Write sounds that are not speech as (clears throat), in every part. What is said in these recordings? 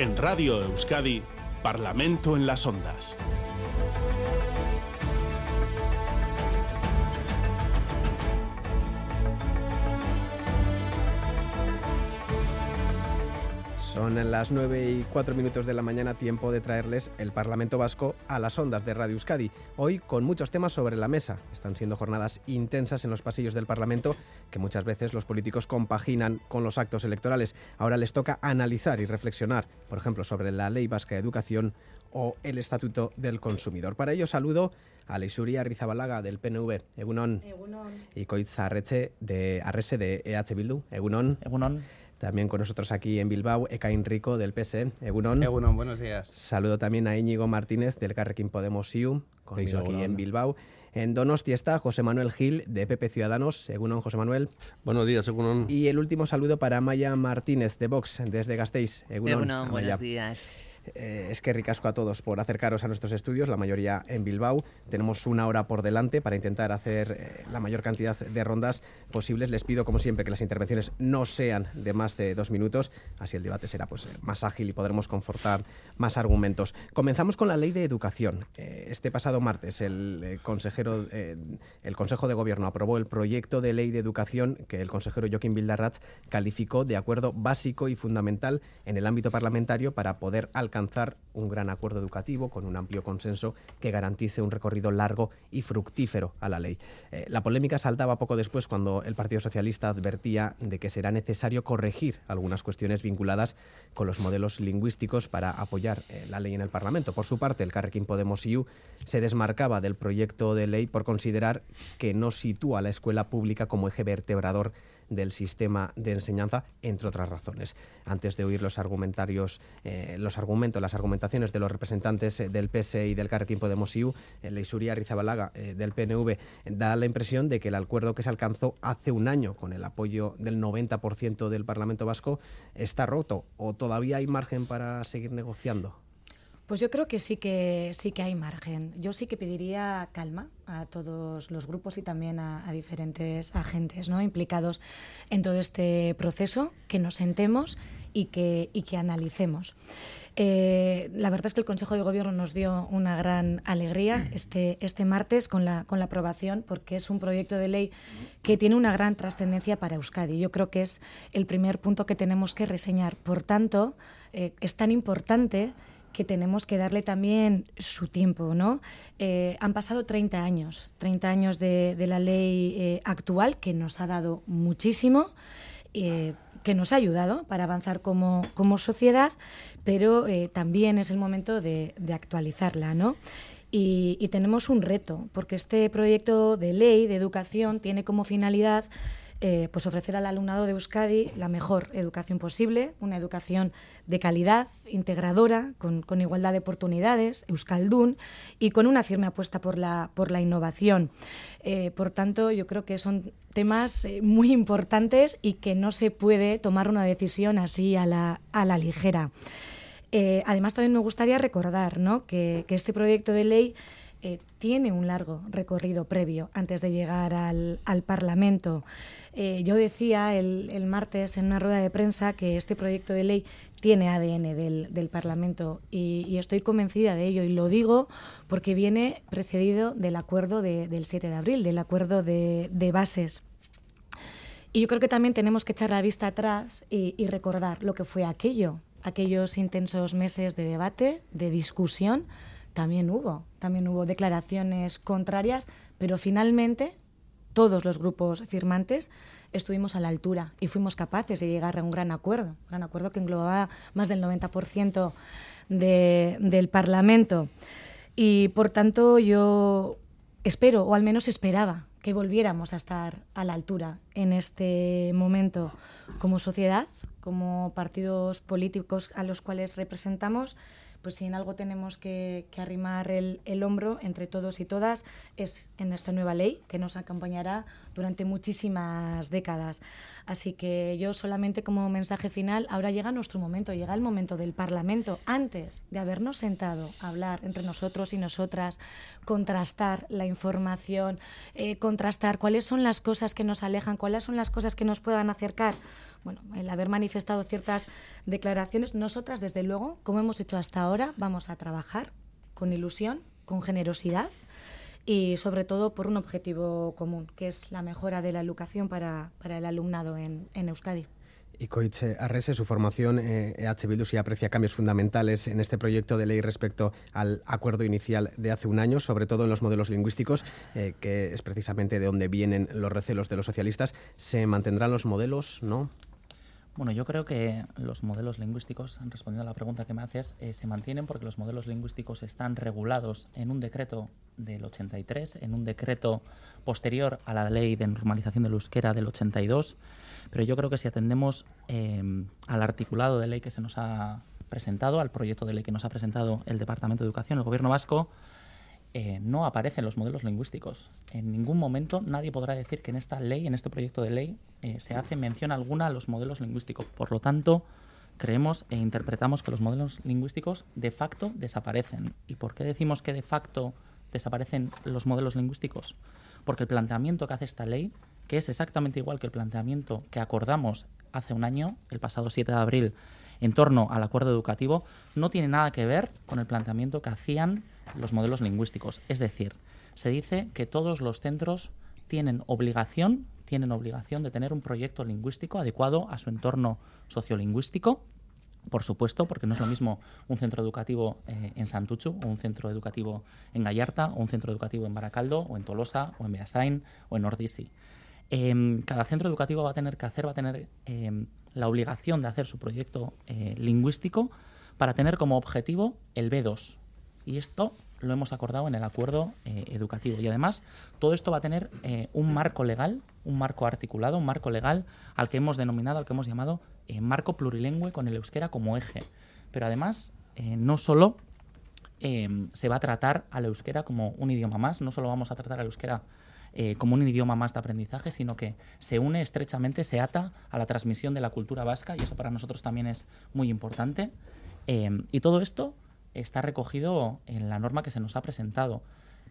En Radio Euskadi, Parlamento en las Ondas. Son las 9 y 4 minutos de la mañana, tiempo de traerles el Parlamento Vasco a las ondas de Radio Euskadi. Hoy con muchos temas sobre la mesa. Están siendo jornadas intensas en los pasillos del Parlamento que muchas veces los políticos compaginan con los actos electorales. Ahora les toca analizar y reflexionar, por ejemplo, sobre la Ley Vasca de Educación o el Estatuto del Consumidor. Para ello saludo a Leisuria Rizabalaga del PNV, Egunon, Egunon. y Coitz Arreche de Arrese de EH Bildu, Egunon. Egunon. También con nosotros aquí en Bilbao, Ekain Rico del PSE, Egunon. Egunon, buenos días. Saludo también a Íñigo Martínez del Carrequín Podemos IU, conmigo aquí en Bilbao. En Donosti está José Manuel Gil de PP Ciudadanos, Egunon José Manuel. Buenos días, Egunon. Y el último saludo para Maya Martínez de Vox desde Gasteiz, Egunon. Egunon, buenos días. Eh, es que ricasco a todos por acercaros a nuestros estudios, la mayoría en Bilbao. Tenemos una hora por delante para intentar hacer eh, la mayor cantidad de rondas posibles. Les pido, como siempre, que las intervenciones no sean de más de dos minutos, así el debate será pues, más ágil y podremos confortar más argumentos. Comenzamos con la ley de educación. Eh, este pasado martes el eh, consejero, eh, el Consejo de Gobierno aprobó el proyecto de ley de educación que el consejero Joaquín Bildarratz calificó de acuerdo básico y fundamental en el ámbito parlamentario para poder alcanzar un gran acuerdo educativo con un amplio consenso que garantice un recorrido largo y fructífero a la ley. Eh, la polémica saltaba poco después cuando el Partido Socialista advertía de que será necesario corregir algunas cuestiones vinculadas con los modelos lingüísticos para apoyar eh, la ley en el Parlamento. Por su parte, el Carrequín Podemos IU se desmarcaba del proyecto de ley por considerar que no sitúa a la escuela pública como eje vertebrador del sistema de enseñanza, entre otras razones. Antes de oír los argumentarios, eh, los argumentos, las argumentaciones de los representantes eh, del PSE y del Carrequín Podemos IU, eh, Leisuria Rizabalaga del PNV, da la impresión de que el acuerdo que se alcanzó hace un año con el apoyo del 90% del Parlamento Vasco está roto o todavía hay margen para seguir negociando. Pues yo creo que sí que sí que hay margen. Yo sí que pediría calma a todos los grupos y también a, a diferentes agentes ¿no? implicados en todo este proceso, que nos sentemos y que, y que analicemos. Eh, la verdad es que el Consejo de Gobierno nos dio una gran alegría este, este martes con la, con la aprobación, porque es un proyecto de ley que tiene una gran trascendencia para Euskadi. Yo creo que es el primer punto que tenemos que reseñar. Por tanto, eh, es tan importante que tenemos que darle también su tiempo, ¿no? Eh, han pasado 30 años, 30 años de, la ley eh, actual que nos ha dado muchísimo, eh, que nos ha ayudado para avanzar como, como sociedad, pero también es el momento de, de actualizarla, ¿no? Y tenemos un reto, porque este proyecto de ley de educación tiene como finalidad eh, pues ofrecer al alumnado de Euskadi la mejor educación posible, una educación de calidad, integradora, con, con igualdad de oportunidades, euskaldun y con una firme apuesta por la, por la innovación. Eh, por tanto, yo creo que son temas eh, muy importantes y que no se puede tomar una decisión así a la, a la ligera. Además, también me gustaría recordar ¿no? que, que este proyecto de ley eh, tiene un largo recorrido previo antes de llegar al, al Parlamento. Eh, yo decía el, el, martes en una rueda de prensa que este proyecto de ley tiene ADN del, del Parlamento y, y, estoy convencida de ello y lo digo porque viene precedido del acuerdo de, del 7 de abril, del acuerdo de, de bases. Y yo creo que también tenemos que echar la vista atrás y, y recordar lo que fue aquello, aquellos intensos meses de debate, de discusión, también hubo, también hubo declaraciones contrarias, pero finalmente todos los grupos firmantes estuvimos a la altura y fuimos capaces de llegar a un gran acuerdo, un gran acuerdo que englobaba más del 90% de, del Parlamento. Y por tanto yo espero, o al menos esperaba, que volviéramos a estar a la altura en este momento como sociedad, como partidos políticos a los cuales representamos pues si en algo tenemos que, que arrimar el, el, hombro entre todos y todas es en esta nueva ley que nos acompañará durante muchísimas décadas. Así que yo solamente como mensaje final, ahora llega nuestro momento, llega el momento del Parlamento, antes de habernos sentado a hablar entre nosotros y nosotras, contrastar la información, eh, contrastar cuáles son las cosas que nos alejan, cuáles son las cosas que nos puedan acercar. Bueno, el haber manifestado ciertas declaraciones, nosotras desde luego, como hemos hecho hasta ahora, vamos a trabajar con ilusión, con generosidad y sobre todo por un objetivo común, que es la mejora de la educación para, para el alumnado en, en Euskadi. Y Coitze Arrese, su formación, eh, EH Bildu sí aprecia cambios fundamentales en este proyecto de ley respecto al acuerdo inicial de hace un año, sobre todo en los modelos lingüísticos, eh, que es precisamente de donde vienen los recelos de los socialistas. ¿Se mantendrán los modelos? ¿No? Bueno, yo creo que los modelos lingüísticos, respondiendo a la pregunta que me haces, eh, se mantienen porque los modelos lingüísticos están regulados en un decreto del 83, en un decreto posterior a la ley de normalización del euskera del 82, pero yo creo que si atendemos eh, al articulado de ley que se nos ha presentado, al proyecto de ley que nos ha presentado el Departamento de Educación, el Gobierno vasco, eh, no aparecen los modelos lingüísticos. En ningún momento nadie podrá decir que en esta ley, en este proyecto de ley, eh, se hace mención alguna a los modelos lingüísticos. Por lo tanto, creemos e interpretamos que los modelos lingüísticos de facto desaparecen. ¿Y por qué decimos que de facto desaparecen los modelos lingüísticos? Porque el planteamiento que hace esta ley, que es exactamente igual que el planteamiento que acordamos hace un año, el pasado 7 de abril, en torno al acuerdo educativo, no tiene nada que ver con el planteamiento que hacían los modelos lingüísticos. Es decir, se dice que todos los centros tienen obligación, tienen obligación de tener un proyecto lingüístico adecuado a su entorno sociolingüístico. Por supuesto, porque no es lo mismo un centro educativo eh, en Santuchu, o un centro educativo en Gallarta, o un centro educativo en Baracaldo, o en Tolosa, o en Beasain, o en Ordisi. Em, cada centro educativo va a tener que hacer, va a tener em, la obligación de hacer su proyecto eh, lingüístico para tener como objetivo el B2, y esto lo hemos acordado en el acuerdo eh, educativo. Y además, todo esto va a tener eh, un marco legal, un marco articulado, un marco legal al que hemos denominado, al que hemos llamado eh, marco plurilingüe con el euskera como eje. Pero además, no solo se va a tratar al euskera como un idioma más, no solo vamos a tratar al euskera como un idioma más de aprendizaje, sino que se une estrechamente, se ata a la transmisión de la cultura vasca y eso para nosotros también es muy importante. y todo esto está recogido en la norma que se nos ha presentado,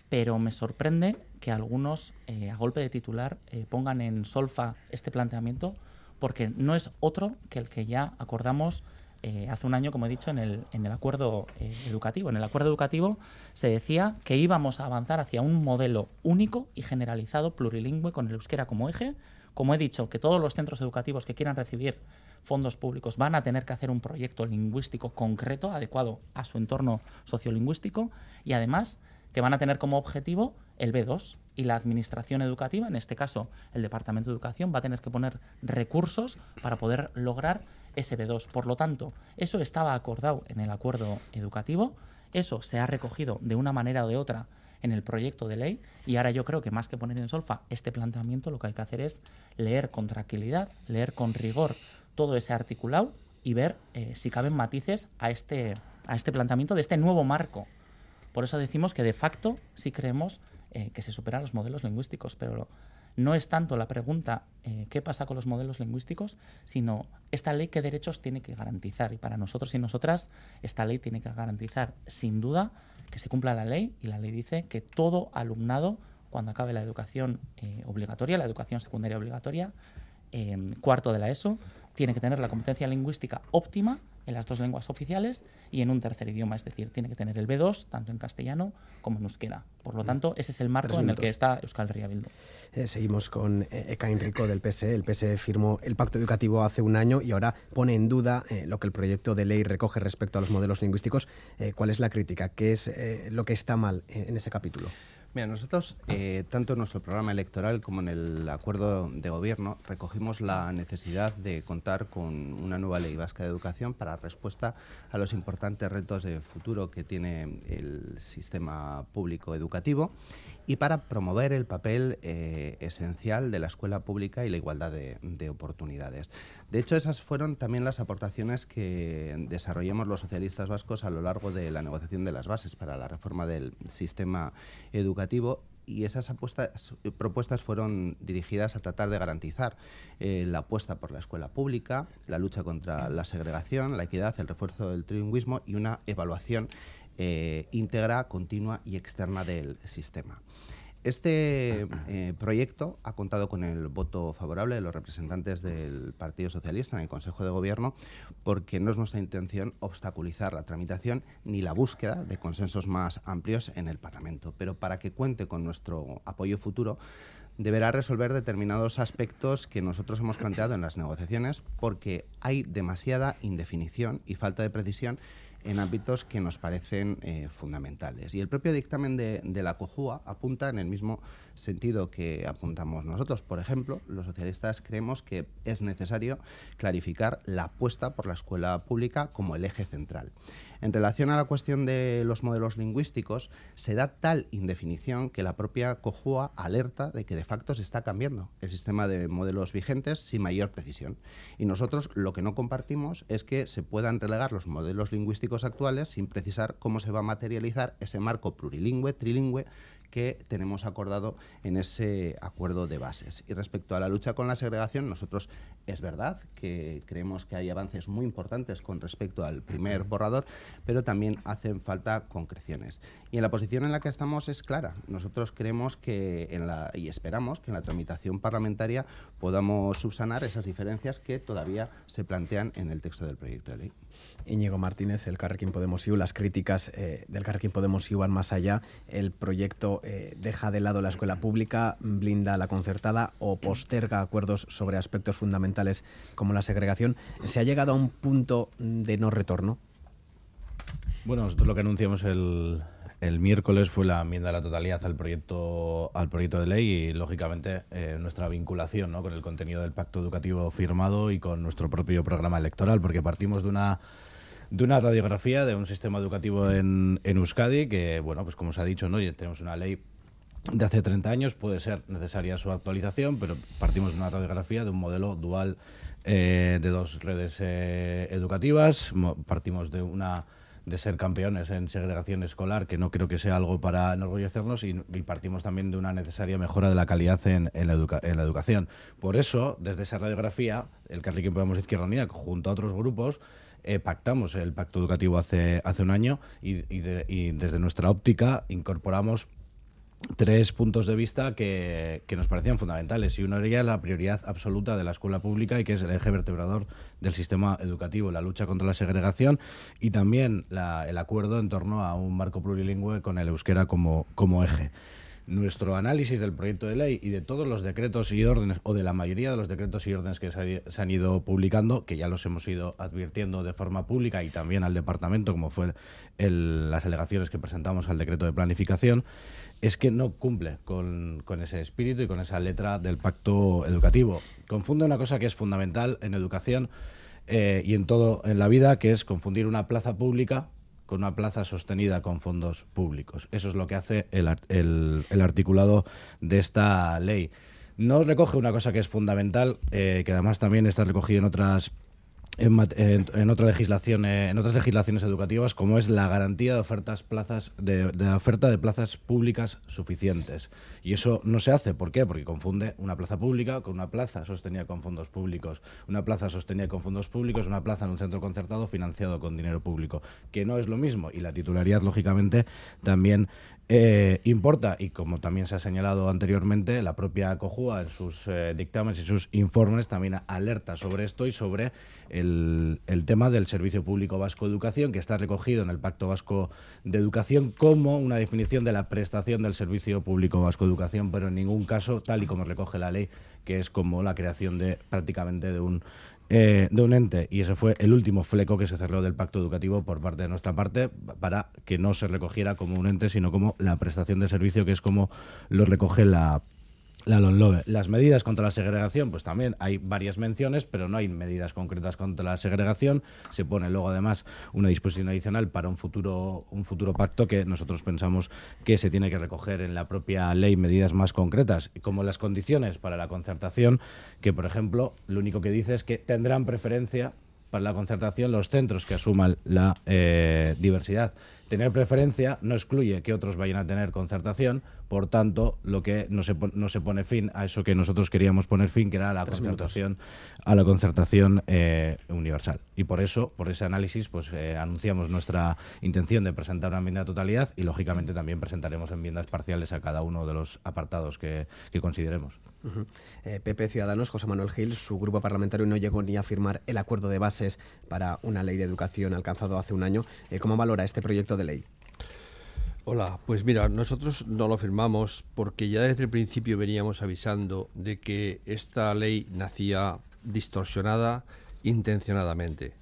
pero me sorprende que algunos, eh, a golpe de titular, eh, pongan en solfa este planteamiento, porque no es otro que el que ya acordamos eh, hace un año, como he dicho, en el, en el acuerdo educativo. En el acuerdo educativo se decía que íbamos a avanzar hacia un modelo único y generalizado plurilingüe con el euskera como eje. Como he dicho, que todos los centros educativos que quieran recibir fondos públicos van a tener que hacer un proyecto lingüístico concreto, adecuado a su entorno sociolingüístico y además que van a tener como objetivo el B2 y la administración educativa, en este caso el Departamento de Educación, va a tener que poner recursos para poder lograr ese B2. Por lo tanto, eso estaba acordado en el acuerdo educativo, eso se ha recogido de una manera o de otra en el proyecto de ley y ahora yo creo que más que poner en solfa este planteamiento, lo que hay que hacer es leer con tranquilidad, leer con rigor todo ese articulado y ver eh, si caben matices a este, a este planteamiento de este nuevo marco. Por eso decimos que de facto sí creemos eh, que se superan los modelos lingüísticos, pero no es tanto la pregunta eh, qué pasa con los modelos lingüísticos, sino esta ley qué derechos tiene que garantizar. Y para nosotros y nosotras, esta ley tiene que garantizar, sin duda, que se cumpla la ley. Y la ley dice que todo alumnado, cuando acabe la educación obligatoria, la educación secundaria obligatoria, cuarto de la ESO, tiene que tener la competencia lingüística óptima en las dos lenguas oficiales y en un tercer idioma, es decir, tiene que tener el B2 tanto en castellano como en euskera. Por lo mm. tanto, ese es el marco en el que está Euskal Herria Bildu. Eh, seguimos con eh, Eka Enrico del PSE. El PSE firmó el pacto educativo hace un año y ahora pone en duda eh, lo que el proyecto de ley recoge respecto a los modelos lingüísticos. ¿Cuál es la crítica? ¿Qué es lo que está mal en ese capítulo? Mira, nosotros, eh, tanto en nuestro programa electoral como en el acuerdo de gobierno, recogimos la necesidad de contar con una nueva ley vasca de educación para respuesta a los importantes retos de futuro que tiene el sistema público educativo y para promover el papel eh, esencial de la escuela pública y la igualdad de, oportunidades. De hecho, esas fueron también las aportaciones que desarrollamos los socialistas vascos a lo largo de la negociación de las bases para la reforma del sistema educativo y esas propuestas fueron dirigidas a tratar de garantizar eh, la apuesta por la escuela pública, la lucha contra la segregación, la equidad, el refuerzo del trilingüismo y una evaluación eh, íntegra, continua y externa del sistema. Este eh, proyecto ha contado con el voto favorable de los representantes del Partido Socialista en el Consejo de Gobierno porque no es nuestra intención obstaculizar la tramitación ni la búsqueda de consensos más amplios en el Parlamento. Pero para que cuente con nuestro apoyo futuro, deberá resolver determinados aspectos que nosotros hemos planteado en las negociaciones porque hay demasiada indefinición y falta de precisión en ámbitos que nos parecen eh, fundamentales. Y el propio dictamen de, de, la COJUA apunta en el mismo sentido que apuntamos nosotros. Por ejemplo, los socialistas creemos que es necesario clarificar la apuesta por la escuela pública como el eje central. En relación a la cuestión de los modelos lingüísticos, se da tal indefinición que la propia COJUA alerta de que de facto se está cambiando el sistema de modelos vigentes sin mayor precisión. Y nosotros lo que no compartimos es que se puedan relegar los modelos lingüísticos actuales sin precisar cómo se va a materializar ese marco plurilingüe, trilingüe, que tenemos acordado en ese acuerdo de bases. Y respecto a la lucha con la segregación, nosotros es verdad que creemos que hay avances muy importantes con respecto al primer borrador, pero también hacen falta concreciones. Y en la posición en la que estamos es clara. Nosotros creemos que en la, y esperamos que en la tramitación parlamentaria podamos subsanar esas diferencias que todavía se plantean en el texto del proyecto de ley. Íñigo Martínez, el Carrequín Podemos IU, las críticas eh, del Carrequín Podemos IU van más allá. El proyecto eh, deja de lado la escuela pública, blinda la concertada o posterga acuerdos sobre aspectos fundamentales como la segregación. ¿Se ha llegado a un punto de no retorno? Bueno, nosotros lo que anunciamos el, el miércoles fue la enmienda a la totalidad al proyecto al proyecto de ley y lógicamente eh, nuestra vinculación ¿no? con el contenido del pacto educativo firmado y con nuestro propio programa electoral porque partimos de una de una radiografía de un sistema educativo en, en Euskadi que bueno pues como se ha dicho no tenemos una ley de hace 30 años puede ser necesaria su actualización pero partimos de una radiografía de un modelo dual eh, de dos redes eh, educativas partimos de una de ser campeones en segregación escolar, que no creo que sea algo para enorgullecernos, y, y partimos también de una necesaria mejora de la calidad en, en, la, educa en la, educación. Por eso, desde esa radiografía, el Carriquín Podemos Izquierda Unida, junto a otros grupos, eh, pactamos el pacto educativo hace, hace un año y, y, de, y desde nuestra óptica incorporamos tres puntos de vista que, que, nos parecían fundamentales. Y uno era la prioridad absoluta de la escuela pública y que es el eje vertebrador del sistema educativo, la lucha contra la segregación y también la, el acuerdo en torno a un marco plurilingüe con el euskera como, como eje. Nuestro análisis del proyecto de ley y de todos los decretos y órdenes, o de la mayoría de los decretos y órdenes que se, han ido publicando, que ya los hemos ido advirtiendo de forma pública y también al departamento, como fue el, las alegaciones que presentamos al decreto de planificación, es que no cumple con, ese espíritu y con esa letra del pacto educativo. Confunde una cosa que es fundamental en educación eh, y en todo en la vida, que es confundir una plaza pública con una plaza sostenida con fondos públicos. Eso es lo que hace el articulado de esta ley. No recoge una cosa que es fundamental, eh, que además también está recogido en otras en, en, otra legislación, eh, en otras legislaciones educativas, como es la garantía de ofertas plazas de, de, oferta de plazas públicas suficientes. Y eso no se hace, ¿por qué? Porque confunde una plaza pública con una plaza sostenida con fondos públicos. Una plaza sostenida con fondos públicos, una plaza en un centro concertado financiado con dinero público, que no es lo mismo. Y la titularidad, lógicamente, también eh, importa, y como también se ha señalado anteriormente, la propia COJUA en sus eh, dictámenes y sus informes también alerta sobre esto y sobre el, tema del Servicio Público Vasco de Educación, que está recogido en el Pacto Vasco de Educación como una definición de la prestación del Servicio Público Vasco de Educación, pero en ningún caso, tal y como recoge la ley, que es como la creación de prácticamente de un eh, de un ente y ese fue el último fleco que se cerró del pacto educativo por parte de nuestra parte para que no se recogiera como un ente sino como la prestación de servicio que es como lo recoge la Las medidas contra la segregación, pues también hay varias menciones, pero no hay medidas concretas contra la segregación. Se pone luego además una disposición adicional para un futuro, un futuro pacto que nosotros pensamos que se tiene que recoger en la propia ley medidas más concretas, como las condiciones para la concertación, que por ejemplo lo único que dice es que tendrán preferencia para la concertación los centros que asuman la eh, diversidad Tener preferencia no excluye que otros vayan a tener concertación, por tanto, lo que no se, no se pone fin a eso que nosotros queríamos poner fin, que era la concertación, a la concertación eh, universal. Y por eso, por ese análisis, pues eh, anunciamos nuestra intención de presentar una enmienda de totalidad y, lógicamente, también presentaremos enmiendas parciales a cada uno de los apartados que, consideremos. PP eh, Ciudadanos, José Manuel Gil, su grupo parlamentario no llegó ni a firmar el acuerdo de bases para una ley de educación alcanzado hace un año. ¿Cómo valora este proyecto de ley? Hola, pues mira, nosotros no lo firmamos porque ya desde el principio veníamos avisando de que esta ley nacía distorsionada intencionadamente.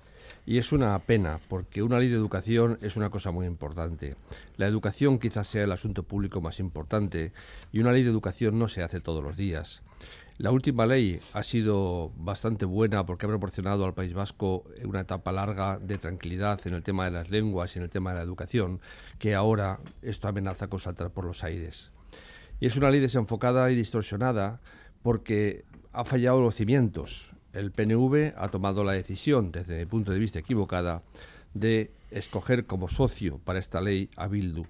Y es una pena, porque una ley de educación es una cosa muy importante. La educación quizás sea el asunto público más importante y una ley de educación no se hace todos los días. La última ley ha sido bastante buena porque ha proporcionado al País Vasco una etapa larga de tranquilidad en el tema de las lenguas y en el tema de la educación, que ahora esto amenaza con saltar por los aires. Y es una ley desenfocada y distorsionada porque ha fallado los cimientos. El PNV ha tomado la decisión, desde mi punto de vista equivocada, de escoger como socio para esta ley a Bildu,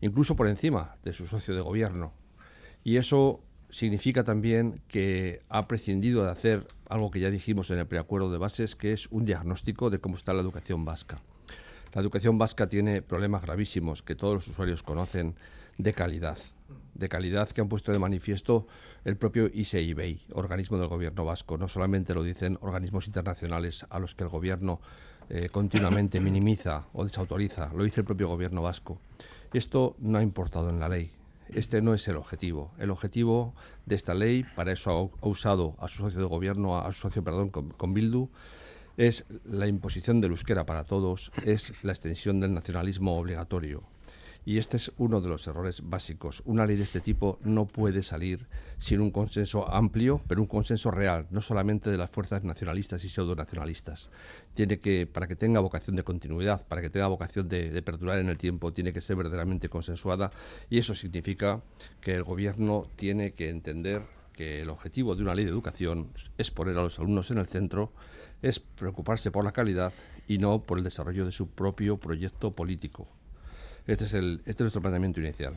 incluso por encima de su socio de gobierno. Y eso significa también que ha prescindido de hacer algo que ya dijimos en el preacuerdo de bases, que es un diagnóstico de cómo está la educación vasca. La educación vasca tiene problemas gravísimos que todos los usuarios conocen de calidad, de calidad que han puesto de manifiesto el propio ISEIBEI, organismo del gobierno vasco. No solamente lo dicen organismos internacionales a los que el gobierno eh, continuamente minimiza o desautoriza, lo dice el propio gobierno vasco. Esto no ha importado en la ley. Este no es el objetivo. El objetivo de esta ley, para eso ha, usado a su socio de gobierno, a, su socio, perdón, con, Bildu, es la imposición del euskera para todos, es la extensión del nacionalismo obligatorio. Y este es uno de los errores básicos. Una ley de este tipo no puede salir sin un consenso amplio, pero un consenso real, no solamente de las fuerzas nacionalistas y pseudonacionalistas. Tiene que, para que tenga vocación de continuidad, para que tenga vocación de, perdurar en el tiempo, tiene que ser verdaderamente consensuada y eso significa que el gobierno tiene que entender que el objetivo de una ley de educación es poner a los alumnos en el centro, es preocuparse por la calidad y no por el desarrollo de su propio proyecto político. Este es, el, este es nuestro planteamiento inicial.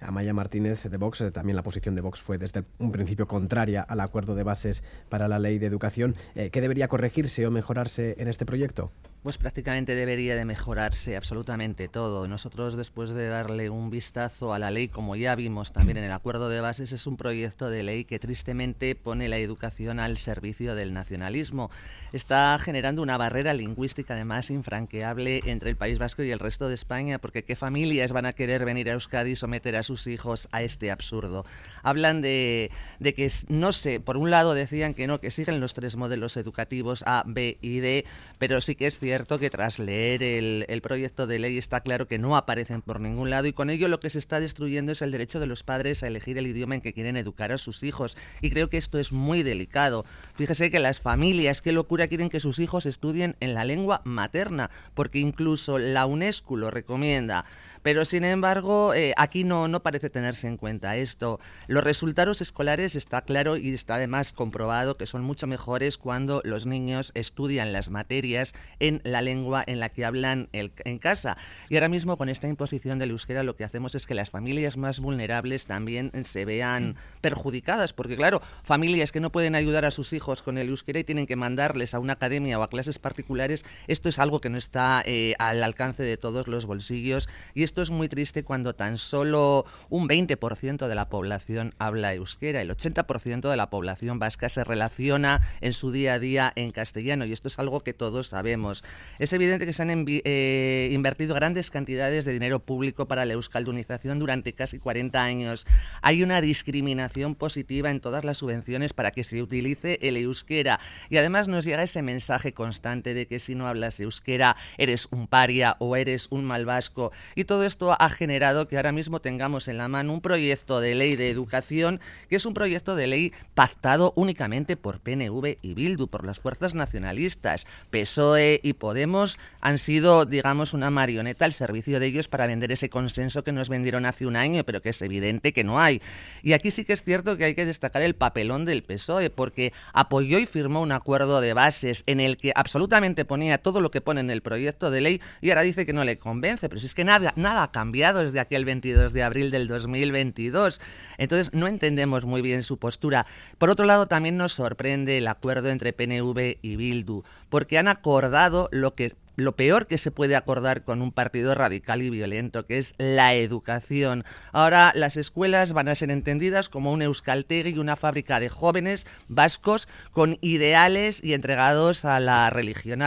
Amaya Martínez de Vox, eh, también la posición de Vox fue desde un principio contraria al acuerdo de bases para la ley de educación. Eh, ¿Qué debería corregirse o mejorarse en este proyecto? Pues prácticamente debería de mejorarse absolutamente todo. Nosotros después de darle un vistazo a la ley, como ya vimos también en el acuerdo de bases, es un proyecto de ley que tristemente pone la educación al servicio del nacionalismo. Está generando una barrera lingüística además infranqueable entre el País Vasco y el resto de España, porque qué familias van a querer venir a Euskadi y someter a sus hijos a este absurdo. Hablan de, de que, no sé, por un lado decían que no, que siguen los tres modelos educativos A, B y D, pero sí que es cierto cierto que tras leer el, proyecto de ley está claro que no aparecen por ningún lado y con ello lo que se está destruyendo es el derecho de los padres a elegir el idioma en que quieren educar a sus hijos. Y creo que esto es muy delicado. Fíjese que las familias, qué locura, quieren que sus hijos estudien en la lengua materna, porque incluso la UNESCO lo recomienda. Pero sin embargo, eh, aquí no, no parece tenerse en cuenta esto. Los resultados escolares está claro y está además comprobado que son mucho mejores cuando los niños estudian las materias en la lengua en la que hablan en casa. Y ahora mismo con esta imposición del euskera lo que hacemos es que las familias más vulnerables también se vean perjudicadas, porque claro, familias que no pueden ayudar a sus hijos con el euskera y tienen que mandarles a una academia o a clases particulares, esto es algo que no está eh, al alcance de todos los bolsillos y esto esto es muy triste cuando tan solo un 20% de la población habla euskera. El 80% de la población vasca se relaciona en su día a día en castellano y esto es algo que todos sabemos. Es evidente que se han eh, invertido grandes cantidades de dinero público para la euskaldunización durante casi 40 años. Hay una discriminación positiva en todas las subvenciones para que se utilice el euskera y además nos llega ese mensaje constante de que si no hablas euskera eres un paria o eres un mal vasco y todo esto ha generado que ahora mismo tengamos en la mano un proyecto de ley de educación que es un proyecto de ley pactado únicamente por PNV y Bildu, por las fuerzas nacionalistas. PSOE y Podemos han sido, digamos, una marioneta al servicio de ellos para vender ese consenso que nos vendieron hace un año, pero que es evidente que no hay. Y aquí sí que es cierto que hay que destacar el papelón del PSOE, porque apoyó y firmó un acuerdo de bases en el que absolutamente ponía todo lo que pone en el proyecto de ley y ahora dice que no le convence. Pero si es que nada, nada ha cambiado desde aquel 22 de abril del 2022. Entonces no entendemos muy bien su postura. Por otro lado, también nos sorprende el acuerdo entre PNV y Bildu, porque han acordado lo que lo peor que se puede acordar con un partido radical y violento, que es la educación. Ahora las escuelas van a ser entendidas como un euskaltegui y una fábrica de jóvenes vascos con ideales y entregados a la religión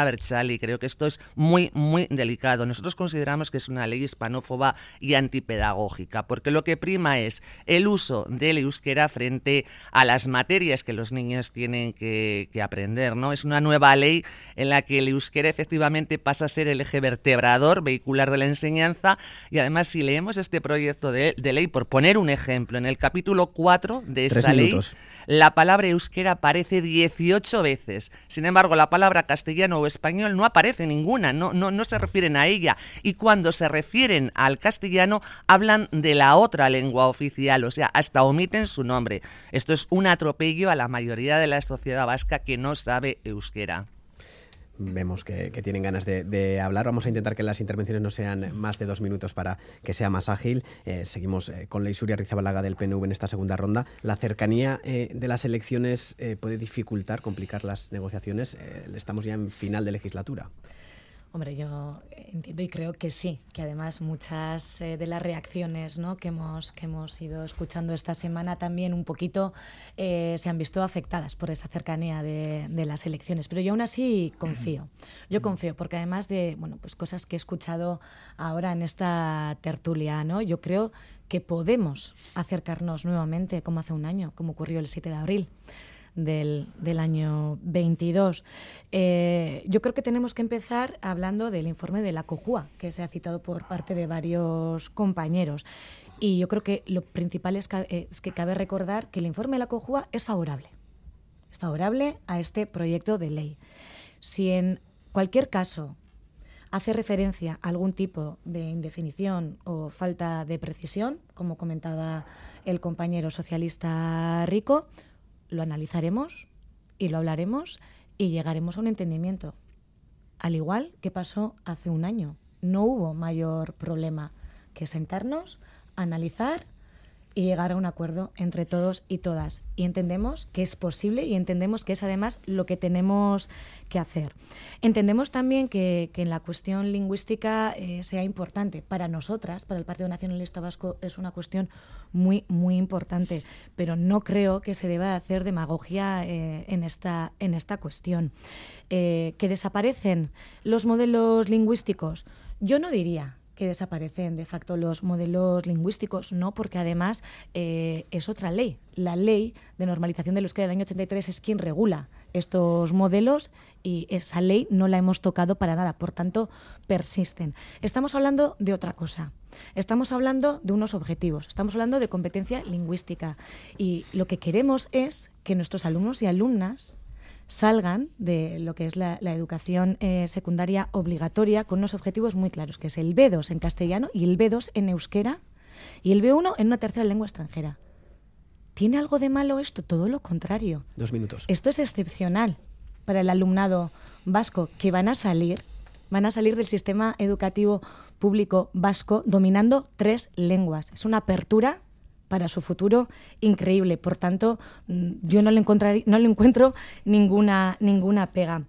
y Creo que esto es muy, muy delicado. Nosotros consideramos que es una ley hispanófoba y antipedagógica, porque lo que prima es el uso del euskera frente a las materias que los niños tienen que, que aprender. ¿no? Es una nueva ley en la que el euskera efectivamente pasa a ser el eje vertebrador vehicular de la enseñanza y además si leemos este proyecto de, ley, por poner un ejemplo, en el capítulo 4 de esta ley, la palabra euskera aparece 18 veces. Sin embargo, la palabra castellano o español no aparece ninguna, no, no, no se refieren a ella. Y cuando se refieren al castellano, hablan de la otra lengua oficial, o sea, hasta omiten su nombre. Esto es un atropello a la mayoría de la sociedad vasca que no sabe euskera vemos que, tienen ganas de, hablar. Vamos a intentar que las intervenciones no sean más de dos minutos para que sea más ágil. Eh, seguimos eh, con la Isuria Rizabalaga del PNV en esta segunda ronda. La cercanía eh, de las elecciones puede dificultar, complicar las negociaciones. estamos ya en final de legislatura. Hombre, yo entiendo y creo que sí, que además muchas eh, de las reacciones ¿no? que, hemos, que hemos ido escuchando esta semana también un poquito eh, se han visto afectadas por esa cercanía de, las elecciones. Pero yo aún así confío. Yo confío, porque además de bueno, pues cosas que he escuchado ahora en esta tertulia, ¿no? yo creo que podemos acercarnos nuevamente, como hace un año, como ocurrió el 7 de abril del, año 22. Eh, yo creo que tenemos que empezar hablando del informe de la COJUA, que se ha citado por parte de varios compañeros. Y yo creo que lo principal es que, es que cabe recordar que el informe de la COJUA es favorable. Es favorable a este proyecto de ley. Si en cualquier caso hace referencia a algún tipo de indefinición o falta de precisión, como comentaba el compañero socialista Rico, lo analizaremos y lo hablaremos y llegaremos a un entendimiento. Al igual que pasó hace un año. No hubo mayor problema que sentarnos, analizar y llegar a un acuerdo entre todos y todas. Y entendemos que es posible y entendemos que es además lo que tenemos que hacer. Entendemos también que, en la cuestión lingüística eh, sea importante. Para nosotras, para el Partido Nacionalista Vasco, es una cuestión muy, muy importante, pero no creo que se deba hacer demagogia eh, en, esta, en esta cuestión. Eh, ¿Que desaparecen los modelos lingüísticos? Yo no diría que desaparecen de facto los modelos lingüísticos, no, porque además eh, es otra ley. La ley de normalización de euskera del año 83 es quien regula estos modelos y esa ley no la hemos tocado para nada, por tanto, persisten. Estamos hablando de otra cosa. Estamos hablando de unos objetivos, estamos hablando de competencia lingüística y lo que queremos es que nuestros alumnos y alumnas salgan de lo que es la, educación eh, secundaria obligatoria con unos objetivos muy claros, que es el B2 en castellano y el B2 en euskera y el B1 en una tercera lengua extranjera. ¿Tiene algo de malo esto? Todo lo contrario. Dos minutos. Esto es excepcional para el alumnado vasco que van a salir, van a salir del sistema educativo público vasco dominando tres lenguas. Es una apertura para su futuro increíble. Por tanto, mm, yo no le, no le encuentro ninguna, ninguna pega.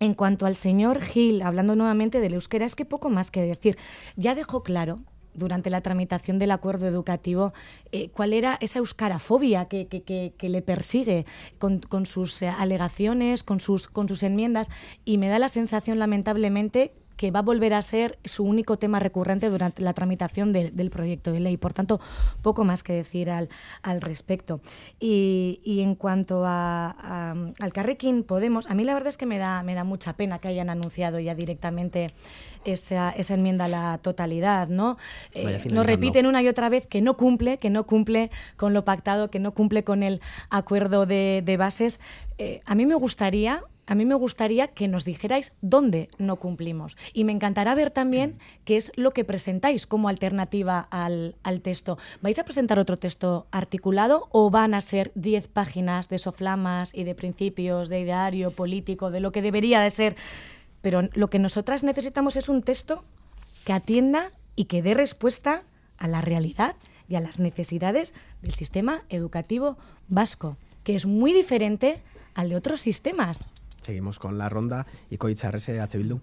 En cuanto al señor Gil, hablando nuevamente del euskera, es que poco más que decir. Ya dejó claro durante la tramitación del acuerdo educativo eh, cuál era esa euskarafobia que, que, le persigue con, con sus eh, alegaciones, con sus, con sus enmiendas, y me da la sensación, lamentablemente, que va a volver a ser su único tema recurrente durante la tramitación del proyecto de ley. Por tanto, poco más que decir al, al respecto. Y, en cuanto a, al Carrequín Podemos, a mí la verdad es que me da, me da mucha pena que hayan anunciado ya directamente esa, esa enmienda a la totalidad, ¿no? Eh, nos repiten una y otra vez que no cumple, que no cumple con lo pactado, que no cumple con el acuerdo de, bases. Eh, a mí me gustaría a mí me gustaría que nos dijerais dónde no cumplimos. Y me encantará ver también qué es lo que presentáis como alternativa al, al texto. ¿Vais a presentar otro texto articulado o van a ser 10 páginas de soflamas y de principios, de ideario político, de lo que debería de ser pero lo que nosotras necesitamos es un texto que atienda y que dé respuesta a la realidad y a las necesidades del sistema educativo vasco, que es muy diferente al de otros sistemas. Seguimos con la ronda y Coicharrese H. Bildu.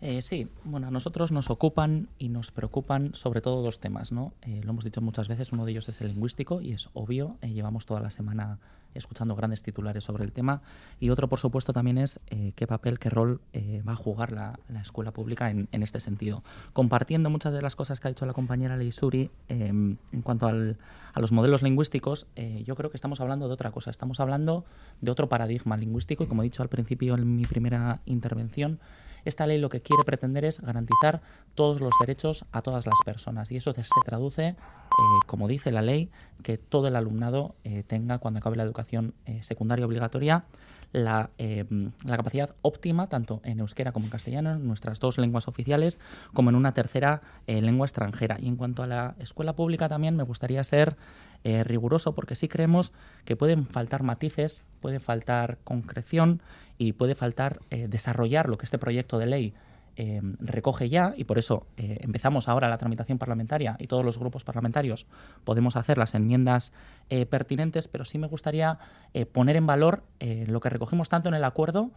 Eh, sí, bueno, a nosotros nos ocupan y nos preocupan sobre todo dos temas, ¿no? Eh, lo hemos dicho muchas veces, uno de ellos es el lingüístico y es obvio, eh, llevamos toda la semana escuchando grandes titulares sobre el tema. Y otro, por supuesto, también es eh, qué papel, qué rol eh, va a jugar la, escuela pública en, este sentido. Compartiendo muchas de las cosas que ha dicho la compañera Leisuri em, en cuanto al, a los modelos lingüísticos, eh, yo creo que estamos hablando de otra cosa. Estamos hablando de otro paradigma lingüístico y, como he dicho al principio en mi primera intervención, esta ley lo que quiere pretender es garantizar todos los derechos a todas las personas y eso se traduce, eh, como dice la ley, que todo el alumnado eh, tenga, cuando acabe la educación eh, secundaria obligatoria, la, la, capacidad óptima, tanto en euskera como en castellano, en nuestras dos lenguas oficiales, como en una tercera lengua extranjera. Y en cuanto a la escuela pública también me gustaría ser riguroso porque sí creemos que pueden faltar matices, puede faltar concreción y puede faltar eh, desarrollar lo que este proyecto de ley eh, recoge ya y por eso eh, empezamos ahora la tramitación parlamentaria y todos los grupos parlamentarios podemos hacer las enmiendas pertinentes, pero sí me gustaría poner en valor lo que recogemos tanto en el acuerdo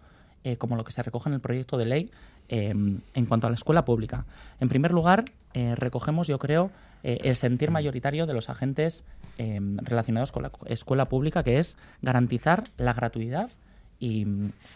como lo que se recoge en el proyecto de ley en cuanto a la escuela pública. En primer lugar, recogemos, yo creo, el sentir mayoritario de los agentes relacionados con la escuela pública, que es garantizar la gratuidad y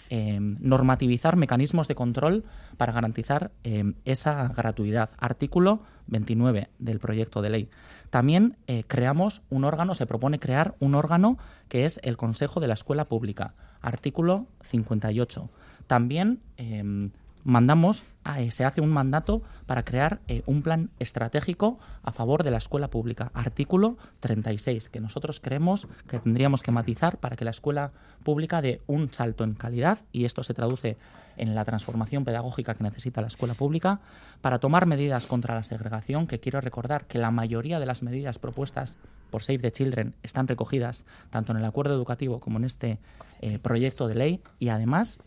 em, normativizar mecanismos de control para garantizar em, esa gratuidad. Artículo 29 del proyecto de ley. También eh, creamos un órgano, se propone crear un órgano que es el Consejo de la Escuela Pública. Artículo 58. También em, mandamos, eh, se hace un mandato para crear eh, un plan estratégico a favor de la escuela pública. Artículo 36, que nosotros creemos que tendríamos que matizar para que la escuela pública dé un salto en calidad y esto se traduce en la transformación pedagógica que necesita la escuela pública para tomar medidas contra la segregación, que quiero recordar que la mayoría de las medidas propuestas por Save the Children están recogidas tanto en el acuerdo educativo como en este eh, proyecto de ley y además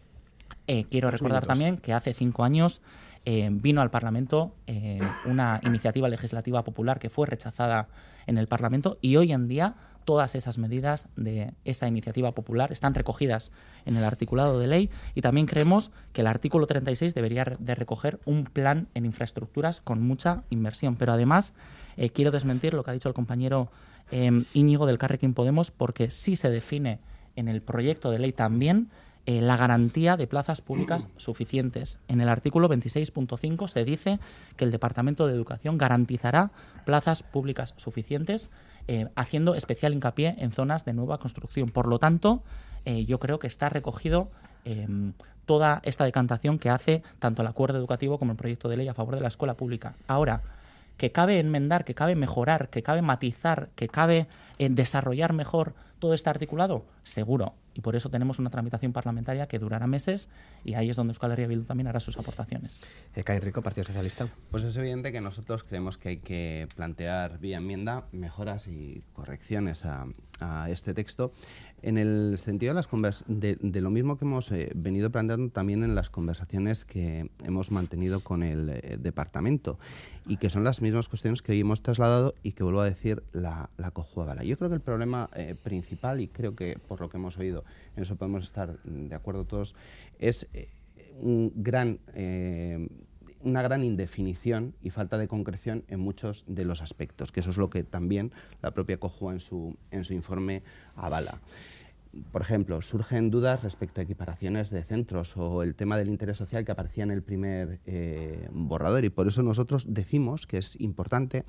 eh, quiero recordar también que hace cinco años eh, vino al Parlamento eh, una iniciativa legislativa popular que fue rechazada en el Parlamento y hoy en día todas esas medidas de esa iniciativa popular están recogidas en el articulado de ley y también creemos que el artículo 36 debería de recoger un plan en infraestructuras con mucha inversión. Pero además quiero desmentir lo que ha dicho el compañero Íñigo del Carrequín Podemos porque sí se define en el proyecto de ley también eh, la garantía de plazas públicas (clears throat) suficientes. En el artículo 26.5 se dice que el Departamento de Educación garantizará plazas públicas suficientes, eh, haciendo especial hincapié en zonas de nueva construcción. Por lo tanto, eh, yo creo que está recogido toda esta decantación que hace tanto el acuerdo educativo como el proyecto de ley a favor de la escuela pública. Ahora, que cabe enmendar, que cabe mejorar, que cabe matizar, que cabe desarrollar mejor todo este articulado, seguro y por eso tenemos una tramitación parlamentaria que durará meses y ahí es donde Euskal Herria Bildu también hará sus aportaciones. Eh, Rico, Partido Socialista. Pues es evidente que nosotros creemos que hay que plantear vía enmienda mejoras y correcciones a, este texto en el sentido de, las de, de lo mismo que hemos eh, venido planteando también en las conversaciones que hemos mantenido con el eh, departamento y que son las mismas cuestiones que hoy hemos trasladado y que vuelvo a decir la, la Yo creo que el problema eh, principal, y creo que por lo que hemos oído, en eso podemos estar de acuerdo todos, es un gran una gran indefinición y falta de concreción en muchos de los aspectos, que eso es lo que también la propia COJUA en su, en su informe avala. por ejemplo, surgen dudas respecto a equiparaciones de centros o el tema del interés social que aparecía en el primer eh, borrador y por eso nosotros decimos que es importante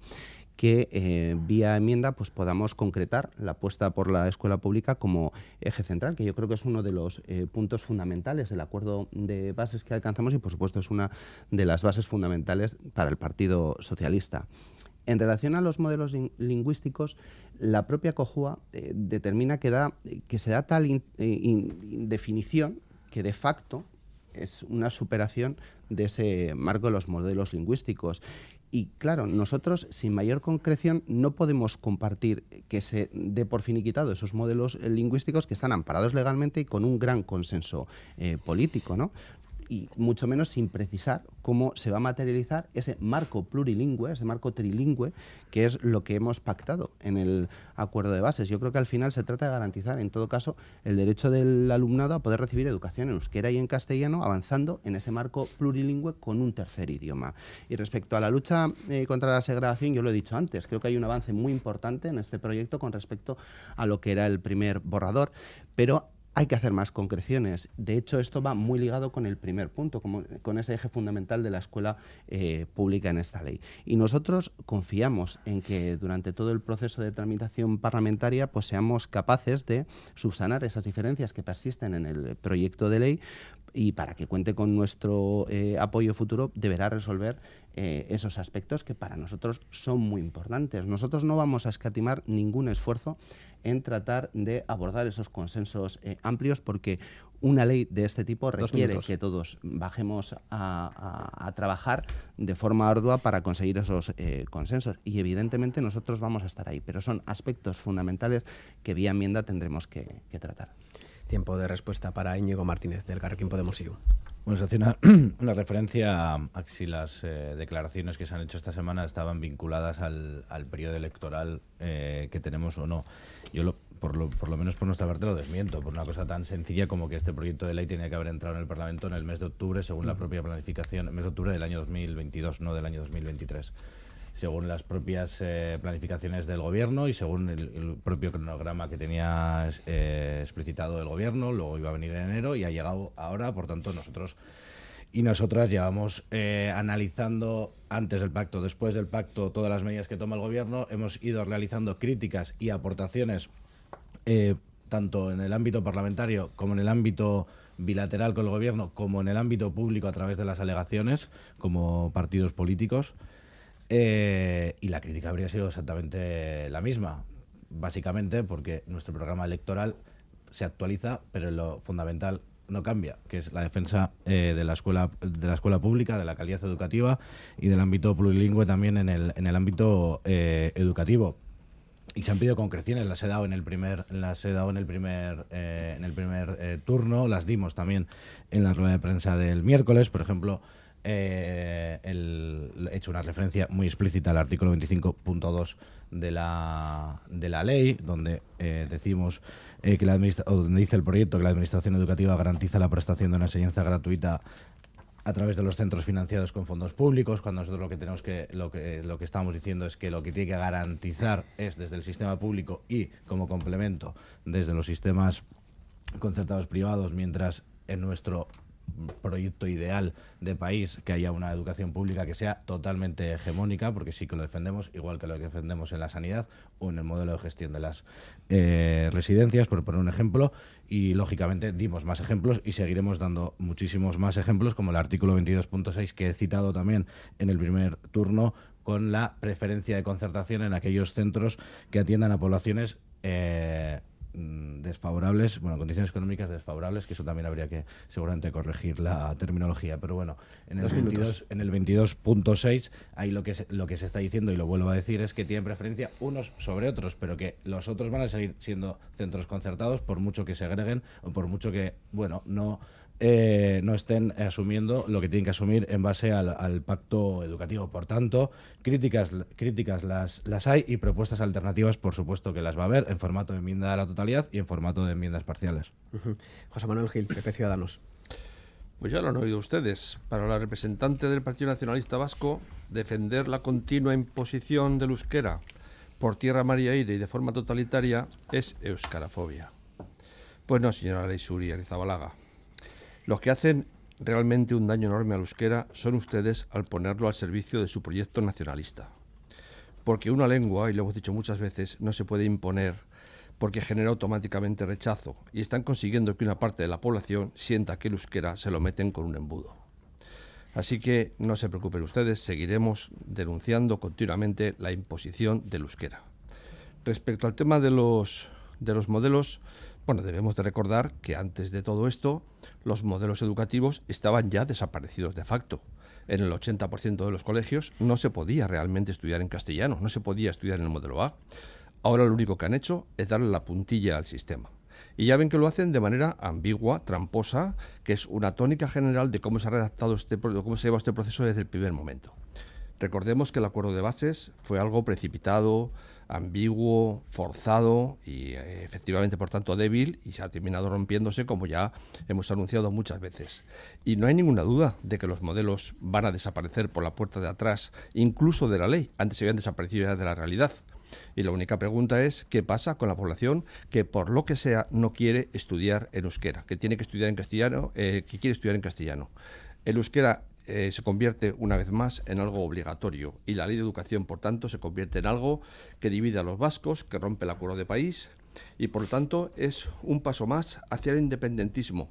que eh, vía enmienda pues podamos concretar la apuesta por la escuela pública como eje central, que yo creo que es uno de los eh, puntos fundamentales del acuerdo de bases que alcanzamos y por supuesto es una de las bases fundamentales para el Partido Socialista. En relación a los modelos lingüísticos, la propia COJUA eh, determina que, da, que se da tal definición que de facto es una superación de ese marco de los modelos lingüísticos y claro, nosotros sin mayor concreción no podemos compartir que se dé por finiquitado esos modelos lingüísticos que están amparados legalmente y con un gran consenso eh, político. ¿no? Y mucho menos sin precisar cómo se va a materializar ese marco plurilingüe, ese marco trilingüe, que es lo que hemos pactado en el acuerdo de bases. Yo creo que al final se trata de garantizar, en todo caso, el derecho del alumnado a poder recibir educación en euskera y en castellano, avanzando en ese marco plurilingüe con un tercer idioma. Y respecto a la lucha eh, contra la segregación, yo lo he dicho antes, creo que hay un avance muy importante en este proyecto con respecto a lo que era el primer borrador, pero hay que hacer más concreciones. De hecho, esto va muy ligado con el primer punto, con ese eje fundamental de la escuela eh, pública en esta ley. Y nosotros confiamos en que durante todo el proceso de tramitación parlamentaria pues seamos capaces de subsanar esas diferencias que persisten en el proyecto de ley y para que cuente con nuestro eh, apoyo futuro deberá resolver eh, esos aspectos que para nosotros son muy importantes. Nosotros no vamos a escatimar ningún esfuerzo en tratar de abordar esos consensos eh, amplios porque una ley de este tipo requiere que todos bajemos a, trabajar de forma ardua para conseguir esos eh, consensos. Y evidentemente nosotros vamos a estar ahí, pero son aspectos fundamentales que vía enmienda tendremos que, tratar. Tiempo de respuesta para Íñigo Martínez del Carrequín Podemos IU. Bueno, se hace una, (clears throat) referencia a si las eh, declaraciones que se han hecho esta semana estaban vinculadas al, periodo electoral eh, que tenemos o no. Yo, por, lo, por lo menos por nuestra parte, lo desmiento, por una cosa tan sencilla como que este proyecto de ley tenía que haber entrado en el Parlamento en el mes de octubre, según la propia planificación, el mes de octubre del año 2022, no del año 2023 según las propias eh, planificaciones del gobierno y según el, propio cronograma que tenía eh, explicitado el gobierno. Luego iba a venir en enero y ha llegado ahora, por tanto, nosotros y nosotras llevamos eh, analizando antes del pacto, después del pacto, todas las medidas que toma el gobierno. Hemos ido realizando críticas y aportaciones tanto en el ámbito parlamentario como en el ámbito bilateral con el gobierno, como en el ámbito público a través de las alegaciones como partidos políticos. Eh, y la crítica habría sido exactamente la misma, básicamente porque nuestro programa electoral se actualiza, pero lo fundamental no cambia, que es la defensa eh, de la escuela de la escuela pública, de la calidad educativa y del ámbito plurilingüe también en el, en el ámbito eh, educativo. Y se han pedido concreciones, las he dado en el primer, las he dado en el primer, en el primer turno, las dimos también en la rueda de prensa del miércoles, por ejemplo eh, he hecho una referencia muy explícita al artículo 25.2 de la, de la ley, donde eh, decimos eh, que la donde dice el proyecto que la Administración Educativa garantiza la prestación de una enseñanza gratuita a través de los centros financiados con fondos públicos, cuando nosotros lo que tenemos que lo que lo que estamos diciendo es que lo que tiene que garantizar es desde el sistema público y como complemento desde los sistemas concertados privados, mientras en nuestro proyecto ideal de país que haya una educación pública que sea totalmente hegemónica, porque sí que lo defendemos, igual que lo que defendemos en la sanidad o en el modelo de gestión de las eh, residencias, por poner un ejemplo, y lógicamente dimos más ejemplos y seguiremos dando muchísimos más ejemplos, como el artículo 22.6 que he citado también en el primer turno, con la preferencia de concertación en aquellos centros que atiendan a poblaciones eh, desfavorables, bueno, condiciones económicas desfavorables, que eso también habría que seguramente corregir la terminología, pero bueno, en el 22 en el 22.6 ahí lo que se, lo que se está diciendo y lo vuelvo a decir es que tienen preferencia unos sobre otros, pero que los otros van a seguir siendo centros concertados por mucho que se agreguen o por mucho que, bueno, no eh, no estén asumiendo lo que tienen que asumir en base al, pacto educativo. Por tanto, críticas, críticas las, las hay y propuestas alternativas, por supuesto que las va a haber en formato de enmienda a la totalidad y en formato de enmiendas parciales. José Manuel Gil, PP Ciudadanos. Pues ya lo han oído ustedes. Para la representante del Partido Nacionalista Vasco, defender la continua imposición del euskera por tierra, mar y aire y de forma totalitaria es euskarafobia. Pues no, señora Leisuri Arizabalaga. Los que hacen realmente un daño enorme al euskera son ustedes al ponerlo al servicio de su proyecto nacionalista. Porque una lengua, y lo hemos dicho muchas veces, no se puede imponer porque genera automáticamente rechazo y están consiguiendo que una parte de la población sienta que el euskera se lo meten con un embudo. Así que no se preocupen ustedes, seguiremos denunciando continuamente la imposición del euskera. Respecto al tema de los, de los modelos, bueno, debemos de recordar que antes de todo esto, los modelos educativos estaban ya desaparecidos de facto. En el 80% de los colegios no se podía realmente estudiar en castellano, no se podía estudiar en el modelo A. Ahora lo único que han hecho es darle la puntilla al sistema. Y ya ven que lo hacen de manera ambigua, tramposa, que es una tónica general de cómo se ha redactado este, cómo se lleva este proceso desde el primer momento. Recordemos que el acuerdo de bases fue algo precipitado, ambiguo, forzado y eh, efectivamente, por tanto, débil y se ha terminado rompiéndose como ya hemos anunciado muchas veces. Y no hay ninguna duda de que los modelos van a desaparecer por la puerta de atrás, incluso de la ley. Antes se habían desaparecido ya de la realidad. Y la única pregunta es qué pasa con la población que por lo que sea no quiere estudiar en euskera, que tiene que estudiar en castellano, eh, que quiere estudiar en castellano. El euskera eh, se convierte una vez más en algo obligatorio y la ley de educación, por tanto, se convierte en algo que divide a los vascos, que rompe el acuerdo de país y, por tanto, es un paso más hacia el independentismo,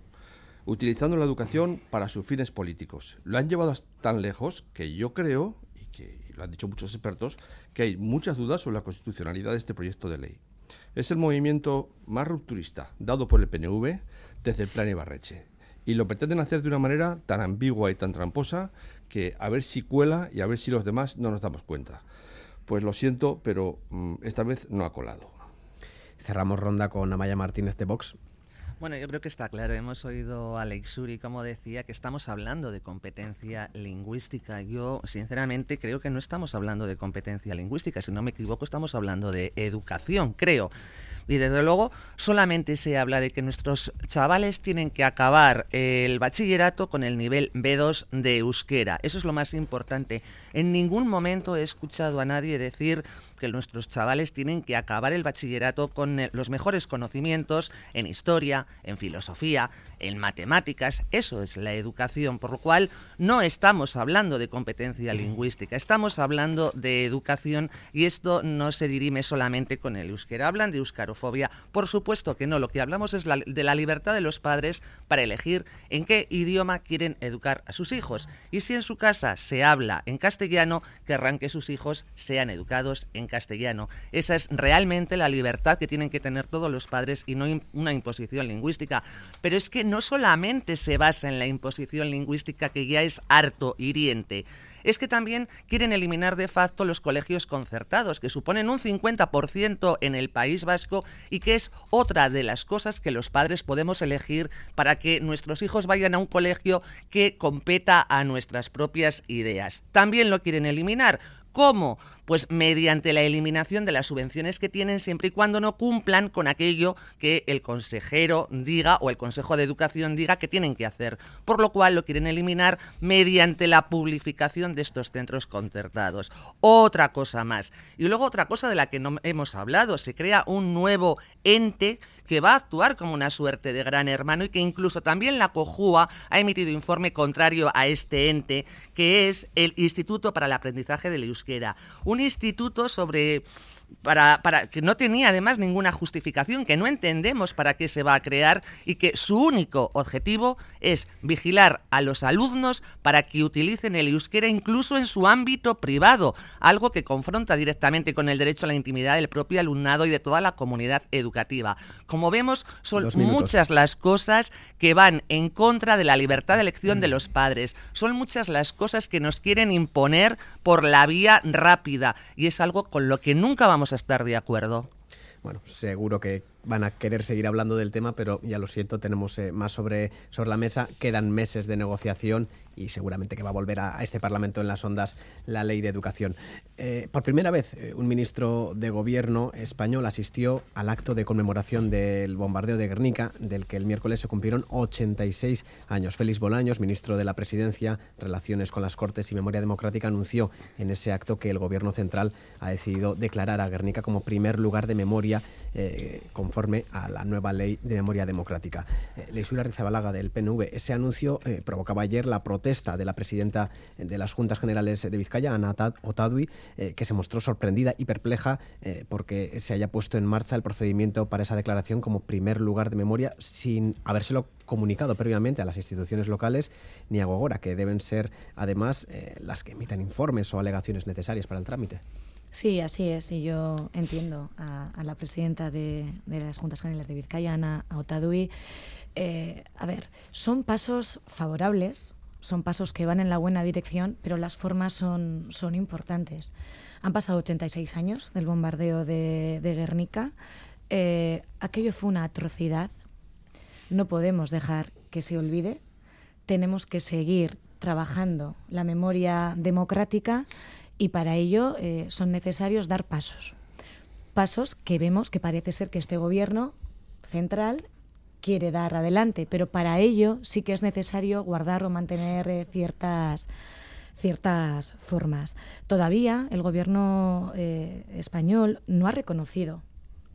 utilizando la educación para sus fines políticos. Lo han llevado tan lejos que yo creo, y que lo han dicho muchos expertos, que hay muchas dudas sobre la constitucionalidad de este proyecto de ley. Es el movimiento más rupturista dado por el PNV desde el plan Ibarreche. Y lo pretenden hacer de una manera tan ambigua y tan tramposa que a ver si cuela y a ver si los demás no nos damos cuenta. Pues lo siento, pero mm, esta vez no ha colado. Cerramos ronda con Amaya Martínez de Vox. Bueno, yo creo que está claro. Hemos oído a Leixuri, como decía, que estamos hablando de competencia lingüística. Yo, sinceramente, creo que no estamos hablando de competencia lingüística. Si no me equivoco, estamos hablando de educación, creo. Y desde luego solamente se habla de que nuestros chavales tienen que acabar el bachillerato con el nivel B2 de euskera. Eso es lo más importante. En ningún momento he escuchado a nadie decir que nuestros chavales tienen que acabar el bachillerato con eh, los mejores conocimientos en historia, en filosofía, en matemáticas. Eso es la educación, por lo cual no estamos hablando de competencia lingüística, estamos hablando de educación y esto no se dirime solamente con el euskera. Hablan de euskarofobia, por supuesto que no, lo que hablamos es de la libertad de los padres para elegir en qué idioma quieren educar a sus hijos. Y si en su casa se habla en castellano, querrán que sus hijos sean educados en castellano. Esa es realmente la libertad que tienen que tener todos los padres y no una imposición lingüística. Pero es que no solamente se basa en la imposición lingüística que ya es harto, hiriente es que también quieren eliminar de facto los colegios concertados, que suponen un 50% en el País Vasco y que es otra de las cosas que los padres podemos elegir para que nuestros hijos vayan a un colegio que competa a nuestras propias ideas. También lo quieren eliminar ¿Cómo? Pues mediante la eliminación de las subvenciones que tienen siempre y cuando no cumplan con aquello que el consejero diga o el Consejo de Educación diga que tienen que hacer. Por lo cual lo quieren eliminar mediante la publificación de estos centros concertados. Otra cosa más. Y luego otra cosa de la que no hemos hablado. Se crea un nuevo ente que va a actuar como una suerte de gran hermano y que incluso también la COJUA ha emitido informe contrario a este ente, que es el Instituto para el Aprendizaje del Euskera. Instituto sobre para, para, que no tenía además ninguna justificación, que no entendemos para qué se va a crear y que su único objetivo es vigilar a los alumnos para que utilicen el euskera incluso en su ámbito privado, algo que confronta directamente con el derecho a la intimidad del propio alumnado y de toda la comunidad educativa. Como vemos, son muchas las cosas que van en contra de la libertad de elección de los padres, son muchas las cosas que nos quieren imponer por la vía rápida. Y es algo con lo que nunca vamos a estar de acuerdo. Bueno, seguro que van a querer seguir hablando del tema, pero ya lo siento, tenemos eh, más sobre, sobre la mesa. Quedan meses de negociación y seguramente que va a volver a, este Parlamento en las ondas la ley de educación. Eh, por primera vez, eh, un ministro de Gobierno español asistió al acto de conmemoración del bombardeo de Guernica, del que el miércoles se cumplieron 86 años. Félix Bolaños, ministro de la Presidencia, Relaciones con las Cortes y Memoria Democrática, anunció en ese acto que el Gobierno central ha decidido declarar a Guernica como primer lugar de memoria conforme a la nueva ley de memoria democrática. Leisura Rizabalaga del PNV, ese anuncio provocaba ayer la protesta de la presidenta de las Juntas Generales de Vizcaya, Ana Otadui, que se mostró sorprendida y perpleja porque se haya puesto en marcha el procedimiento para esa declaración como primer lugar de memoria sin habérselo comunicado previamente a las instituciones locales ni a Gogora, que deben ser además eh, las que emitan informes o alegaciones necesarias para el trámite. Sí, así es, y yo entiendo a, la presidenta de, las Juntas Generales de Vizcaya, Ana Otadui. Eh, a ver, son pasos favorables, son pasos que van en la buena dirección, pero las formas son, son importantes. Han pasado 86 años del bombardeo de, Guernica. Eh, aquello fue una atrocidad. No podemos dejar que se olvide. Tenemos que seguir trabajando la memoria democrática y para ello eh, son necesarios dar pasos. Pasos que vemos que parece ser que este gobierno central quiere dar adelante, pero para ello sí que es necesario guardar o mantener eh, ciertas ciertas formas. Todavía el gobierno eh, español no ha reconocido,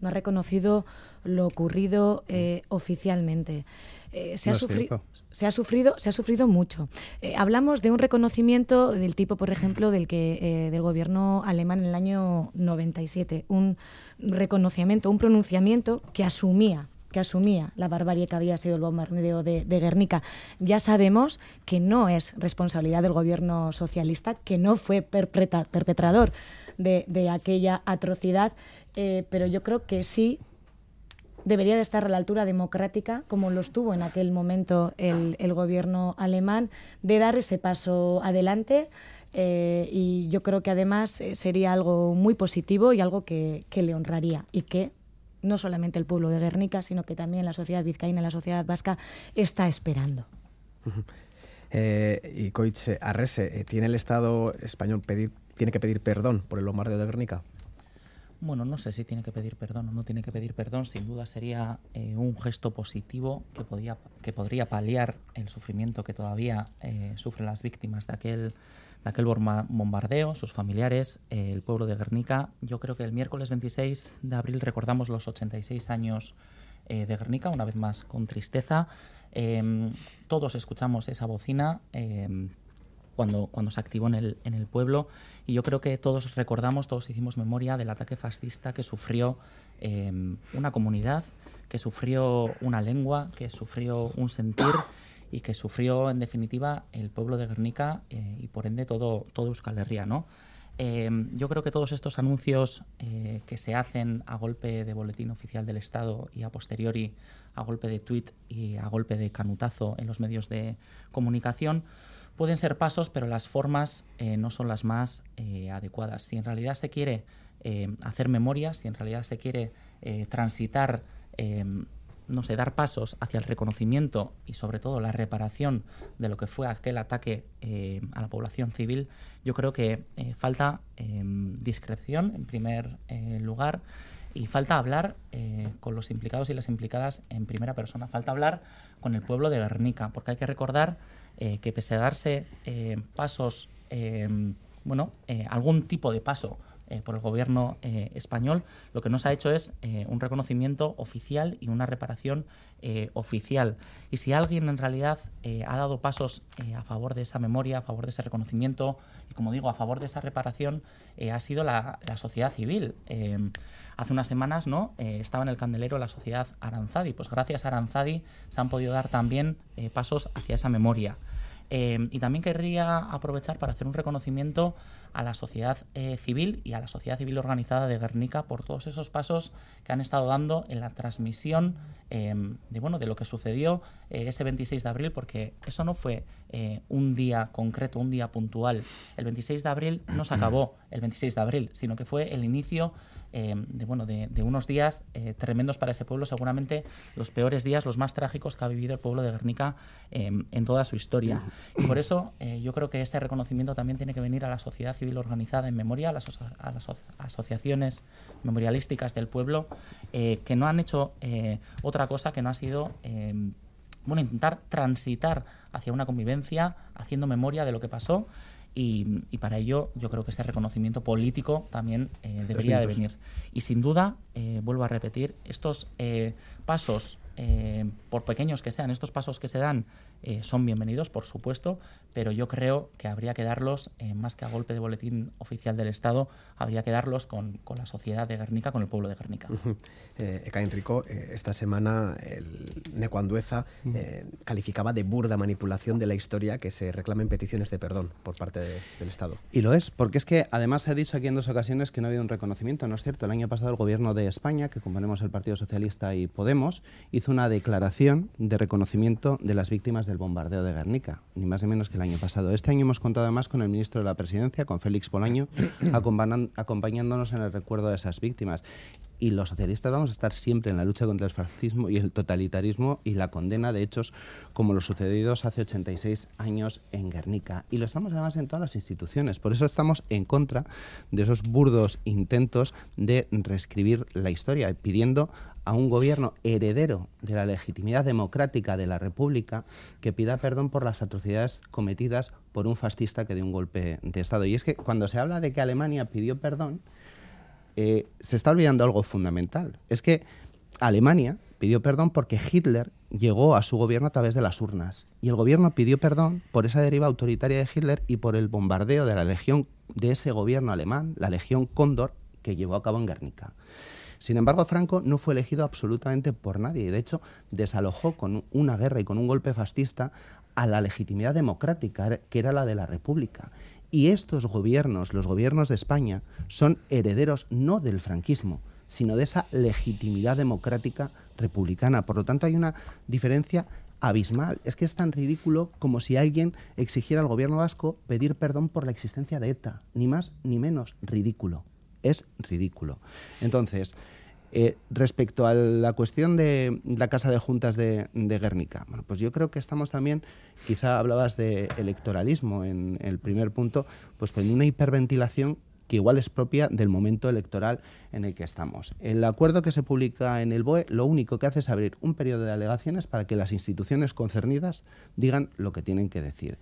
no ha reconocido lo ocurrido eh, oficialmente. Eh, se, ha se, ha sufrido, se ha sufrido mucho. hablamos de un reconocimiento del tipo, por ejemplo, del que del gobierno alemán en el año 97, un reconocimiento, un pronunciamiento que asumía que asumía la barbarie que había sido el bombardeo de, Guernica. Ya sabemos que no es responsabilidad del gobierno socialista, que no fue perpetrador de, aquella atrocidad, eh, pero yo creo que sí debería de estar a la altura democrática, como lo estuvo en aquel momento el, gobierno alemán, de dar ese paso adelante. Eh, y yo creo que además eh, sería algo muy positivo y algo que, que le honraría y que no solamente el pueblo de Guernica, sino que también la sociedad vizcaína y la sociedad vasca está esperando. Eh, y Coitz Arrese, eh, ¿tiene el Estado español pedir, tiene que pedir perdón por el bombardeo de Guernica? Bueno, no sé si tiene que pedir perdón o no tiene que pedir perdón. Sin duda sería eh, un gesto positivo que, podía, que podría paliar el sufrimiento que todavía sufren las víctimas de aquel de aquel bombardeo, sus familiares, eh, el pueblo de Guernica. Yo creo que el miércoles 26 de abril recordamos los 86 años eh, de Guernica, una vez más con tristeza. Em, todos escuchamos esa bocina em, cuando, cuando se activó en el, en el pueblo y yo creo que todos recordamos, todos hicimos memoria del ataque fascista que sufrió em, una comunidad, que sufrió una lengua, que sufrió un sentir y que sufrió en definitiva el pueblo de Guernica eh, y por ende todo, todo Euskal Herria. ¿no? Em, yo creo que todos estos anuncios eh, que se hacen a golpe de boletín oficial del Estado y a posteriori a golpe de tuit y a golpe de canutazo en los medios de comunicación pueden ser pasos, pero las formas eh, no son las más adecuadas. Si en realidad se quiere hacer memoria, si en realidad se quiere transitar em, no sé, dar pasos hacia el reconocimiento y sobre todo la reparación de lo que fue aquel ataque eh, a la población civil, yo creo que eh, falta em, discreción en primer eh, lugar y falta hablar con los implicados y las implicadas en primera persona, falta hablar con el pueblo de Guernica, porque hay que recordar que pese a darse pasos, em, bueno, algún tipo de paso eh, por el gobierno eh, español, lo que nos ha hecho es eh, un reconocimiento oficial y una reparación oficial. Y si alguien en realidad ha dado pasos a favor de esa memoria, a favor de ese reconocimiento y, como digo, a favor de esa reparación, ha sido la, la sociedad civil. hace unas semanas ¿no? estaba en el candelero la sociedad Aranzadi. Pues gracias a Aranzadi se han podido dar también pasos hacia esa memoria. Y también querría aprovechar para hacer un reconocimiento a la sociedad eh, civil y a la sociedad civil organizada de Guernica por todos esos pasos que han estado dando en la transmisión em, de, bueno, de lo que sucedió eh, ese 26 de abril, porque eso no fue eh, un día concreto, un día puntual. El 26 de abril no se acabó el 26 de abril, sino que fue el inicio Em, de, bueno, de, unos días eh, tremendos para ese pueblo, seguramente los peores días, los más trágicos que ha vivido el pueblo de Guernica em, en toda su historia. Y por eso eh, yo creo que ese reconocimiento también tiene que venir a la sociedad civil organizada en memoria, a las, asociaciones memorialísticas del pueblo, eh, que no han hecho otra cosa que no ha sido bueno, intentar transitar hacia una convivencia, haciendo memoria de lo que pasó Y, para ello yo creo que este reconocimiento político también eh, debería de venir. Y sin duda, eh, vuelvo a repetir, estos eh, pasos eh, por pequeños que sean, estos pasos que se dan eh, son bienvenidos, por supuesto, pero yo creo que habría que darlos, eh, más que a golpe de boletín oficial del Estado, habría que darlos con, con la sociedad de Guernica, con el pueblo de Guernica. Eka Enrico, esta semana el Necuandueza calificaba de burda manipulación de la historia que se reclamen peticiones de perdón por parte del Estado. Y lo es, porque es que además se ha dicho aquí en dos ocasiones que no ha habido un reconocimiento, ¿no es cierto? El año pasado el gobierno de España, que componemos el Partido Socialista y Podemos, hizo una declaración de reconocimiento de las víctimas del bombardeo de Guernica, ni más ni menos que el año pasado. Este año hemos contado además con el ministro de la Presidencia, con Félix Bolaño, (coughs) acompañándonos en el recuerdo de esas víctimas. Y los socialistas vamos a estar siempre en la lucha contra el fascismo y el totalitarismo y la condena de hechos como los sucedidos hace 86 años en Guernica. Y lo estamos además en todas las instituciones. Por eso estamos en contra de esos burdos intentos de reescribir la historia, pidiendo a un gobierno heredero de la legitimidad democrática de la República que pida perdón por las atrocidades cometidas por un fascista que dio un golpe de Estado. Y es que cuando se habla de que Alemania pidió perdón, eh, se está olvidando algo fundamental. Es que Alemania pidió perdón porque Hitler llegó a su gobierno a través de las urnas. Y el gobierno pidió perdón por esa deriva autoritaria de Hitler y por el bombardeo de la legión de ese gobierno alemán, la legión Cóndor, que llevó a cabo en Guernica. Sin embargo, Franco no fue elegido absolutamente por nadie y, de hecho, desalojó con una guerra y con un golpe fascista a la legitimidad democrática, que era la de la República. Y estos gobiernos, los gobiernos de España, son herederos no del franquismo, sino de esa legitimidad democrática republicana. Por lo tanto, hay una diferencia abismal. Es que es tan ridículo como si alguien exigiera al gobierno vasco pedir perdón por la existencia de ETA. Ni más ni menos ridículo es ridículo. Entonces, eh, respecto a la cuestión de la Casa de Juntas de, Guernica, bueno, pues yo creo que estamos también, quizá hablabas de electoralismo en el primer punto, pues en una hiperventilación que igual es propia del momento electoral en el que estamos. El acuerdo que se publica en el BOE lo único que hace es abrir un periodo de alegaciones para que las instituciones concernidas digan lo que tienen que decir.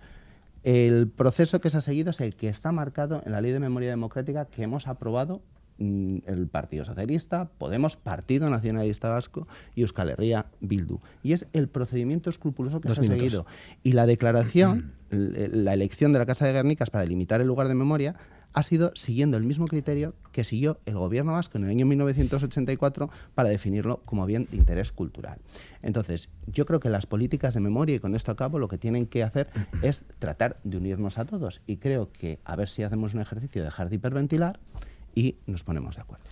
El proceso que se ha seguido es el que está marcado en la Ley de Memoria Democrática que hemos aprobado mm, el Partido Socialista, Podemos, Partido Nacionalista Vasco y Euskal Herria Bildu. Y es el procedimiento escrupuloso que se ha seguido. Y la declaración, (clears throat) la elección de la Casa de Guernicas para delimitar el lugar de memoria, ha sido siguiendo el mismo criterio que siguió el gobierno vasco en el año 1984 para definirlo como bien de interés cultural. Entonces, yo creo que las políticas de memoria, y con esto acabo, lo que tienen que hacer es tratar de unirnos a todos. Y creo que a ver si hacemos un ejercicio de dejar de hiperventilar y nos ponemos de acuerdo.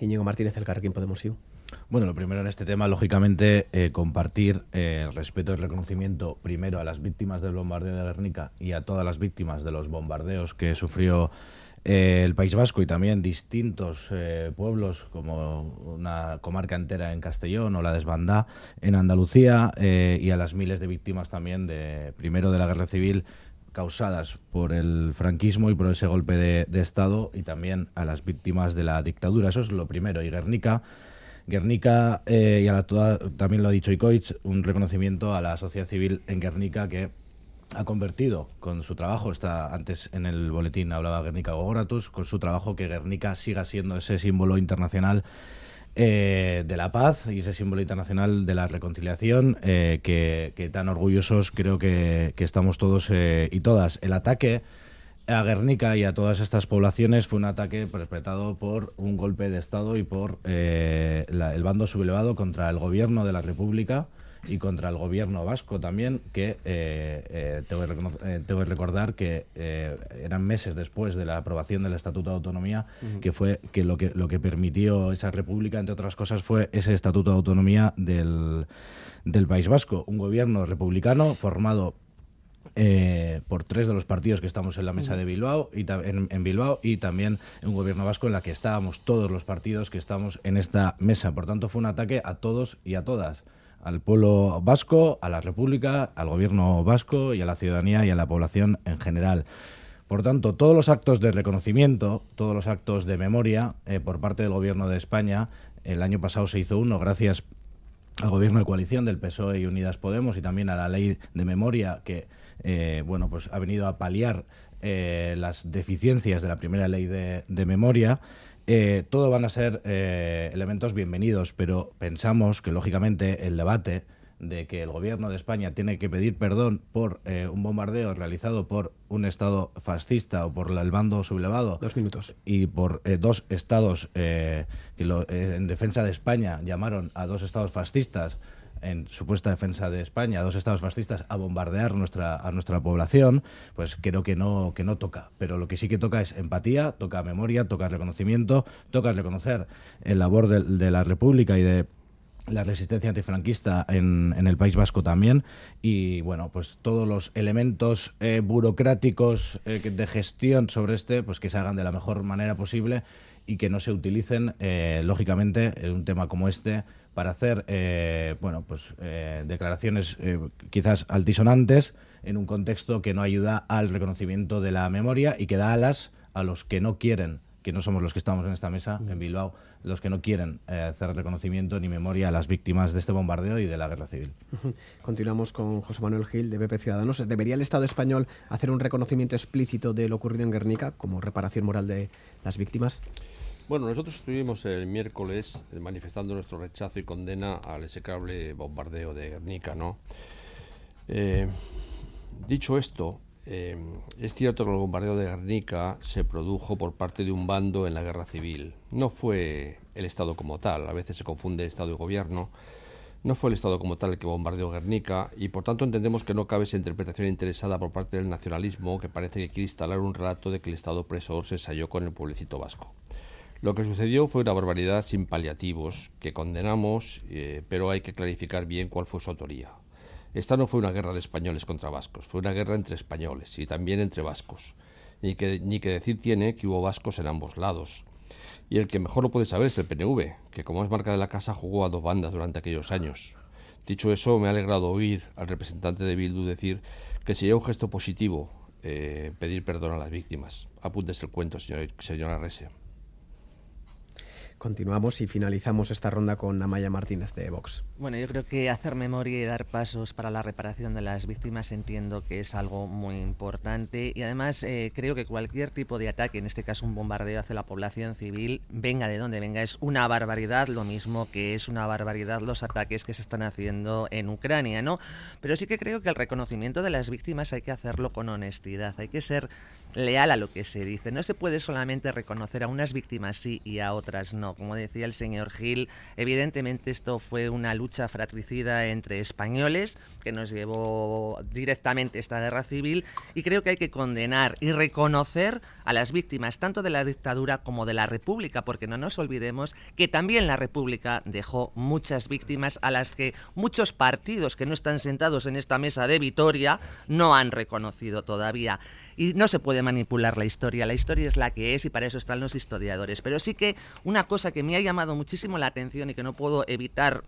Íñigo Martínez, el Carrequín Podemos ir. Bueno, lo primero en este tema, lógicamente, eh, compartir eh, respeto y reconocimiento primero a las víctimas del bombardeo de Guernica y a todas las víctimas de los bombardeos que sufrió eh, el País Vasco y también distintos pueblos como una comarca entera en Castellón o la Desbandá en Andalucía y a las miles de víctimas también de primero de la guerra civil causadas por el franquismo y por ese golpe de, de Estado y también a las víctimas de la dictadura. Eso es lo primero. Y Guernica Guernica, eh, y a la, también lo ha dicho Icoich, un reconocimiento a la sociedad civil en Guernica que ha convertido con su trabajo, está antes en el boletín hablaba Guernica Gogoratus, con su trabajo que Guernica siga siendo ese símbolo internacional eh, de la paz y ese símbolo internacional de la reconciliación eh, que, tan orgullosos creo que, que estamos todos y todas. El ataque a Guernica y a todas estas poblaciones fue un ataque perpetrado por un golpe de Estado y por eh, el bando sublevado contra el gobierno de la República y contra el gobierno vasco también, que eh, eh, tengo, que recordar que eran meses después de la aprobación del Estatuto de Autonomía, que fue que lo, que lo que permitió esa república, entre otras cosas, fue ese Estatuto de Autonomía del, del País Vasco, un gobierno republicano formado eh, por tres de los partidos que estamos en la mesa de Bilbao y en, Bilbao y también en un gobierno vasco en la que estábamos todos los partidos que estamos en esta mesa. Por tanto, fue un ataque a todos y a todas al pueblo vasco, a la República, al gobierno vasco y a la ciudadanía y a la población en general. Por tanto, todos los actos de reconocimiento, todos los actos de memoria eh, por parte del gobierno de España, el año pasado se hizo uno gracias al gobierno de coalición del PSOE y Unidas Podemos y también a la ley de memoria que eh, bueno pues ha venido a paliar eh, las deficiencias de la primera ley de, memoria. Eh, todo van a ser elementos bienvenidos, pero pensamos que lógicamente el debate de que el gobierno de España tiene que pedir perdón por un bombardeo realizado por un Estado fascista o por el bando sublevado. Dos minutos. Y por dos estados que en defensa de España llamaron a dos estados fascistas en supuesta defensa de España, dos estados fascistas, a bombardear nuestra, a nuestra población, pues creo que no, que no toca. Pero lo que sí que toca es empatía, toca memoria, toca reconocimiento, toca reconocer el labor de, la República y de la resistencia antifranquista en, en, el País Vasco también y bueno pues todos los elementos eh, burocráticos eh, de gestión sobre este pues que se hagan de la mejor manera posible y que no se utilicen eh, lógicamente en un tema como este para hacer eh, bueno, pues, eh, declaraciones eh, quizás altisonantes en un contexto que no ayuda al reconocimiento de la memoria y que da alas a los que no quieren que no somos los que estamos en esta mesa en Bilbao, los que no quieren hacer reconocimiento ni memoria a las víctimas de este bombardeo y de la guerra civil. Continuamos con José Manuel Gil, de BP Ciudadanos. ¿Debería el Estado español hacer un reconocimiento explícito de lo ocurrido en Guernica como reparación moral de las víctimas? Bueno, nosotros estuvimos el miércoles manifestando nuestro rechazo y condena al execrable bombardeo de Guernica, ¿no? Eh, dicho esto, eh, es cierto que el bombardeo de Guernica se produjo por parte de un bando en la guerra civil. No fue el Estado como tal, a veces se confunde Estado y gobierno. No fue el Estado como tal el que bombardeó Guernica y por tanto entendemos que no cabe esa interpretación interesada por parte del nacionalismo que parece que quiere instalar un relato de que el Estado opresor se ensayó con el pueblecito vasco. Lo que sucedió fue una barbaridad sin paliativos, que condenamos, eh, pero hay que clarificar bien cuál fue su autoría. Esta no fue una guerra de españoles contra vascos, fue una guerra entre españoles y también entre vascos. Ni que, ni que decir tiene que hubo vascos en ambos lados. Y el que mejor lo puede saber es el PNV, que como es marca de la casa jugó a dos bandas durante aquellos años. Dicho eso, me ha alegrado oír al representante de Bildu decir que sería un gesto positivo eh, pedir perdón a las víctimas. Apúntese el cuento, señor, señora Rese. Continuamos y finalizamos esta ronda con Amaya Martínez de Vox. Bueno, yo creo que hacer memoria y dar pasos para la reparación de las víctimas entiendo que es algo muy importante y además eh, creo que cualquier tipo de ataque, en este caso un bombardeo hacia la población civil, venga de donde venga, es una barbaridad, lo mismo que es una barbaridad los ataques que se están haciendo en Ucrania, ¿no? Pero sí que creo que el reconocimiento de las víctimas hay que hacerlo con honestidad, hay que ser leal a lo que se dice. No se puede solamente reconocer a unas víctimas sí y a otras no. Como decía el señor Gil, evidentemente esto fue una lucha fratricida entre españoles que nos llevó directamente esta guerra civil y creo que hay que condenar y reconocer a las víctimas tanto de la dictadura como de la República, porque no nos olvidemos que también la República dejó muchas víctimas a las que muchos partidos que no están sentados en esta mesa de Vitoria no han reconocido todavía. Y no se puede manipular la historia, la historia es la que es y para eso están los historiadores. Pero sí que una cosa que me ha llamado muchísimo la atención y que no puedo evitar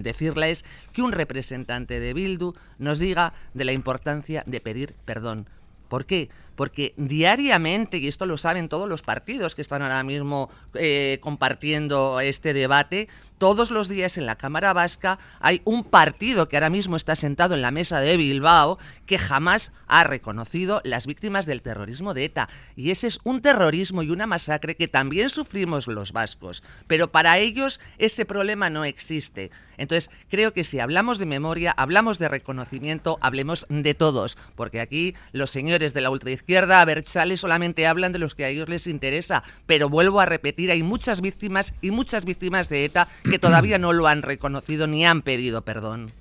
decirla es que un representante de Bildu nos diga de la importancia de pedir perdón. ¿Por qué? Porque diariamente, y esto lo saben todos los partidos que están ahora mismo eh, compartiendo este debate, todos los días en la Cámara Vasca hay un partido que ahora mismo está sentado en la mesa de Bilbao que jamás ha reconocido las víctimas del terrorismo de ETA. Y ese es un terrorismo y una masacre que también sufrimos los vascos. Pero para ellos ese problema no existe. Entonces, creo que si hablamos de memoria, hablamos de reconocimiento, hablemos de todos. Porque aquí los señores de la ultraizquierda, a ver, solamente hablan de los que a ellos les interesa. Pero vuelvo a repetir, hay muchas víctimas y muchas víctimas de ETA que todavía no lo han reconocido ni han pedido perdón.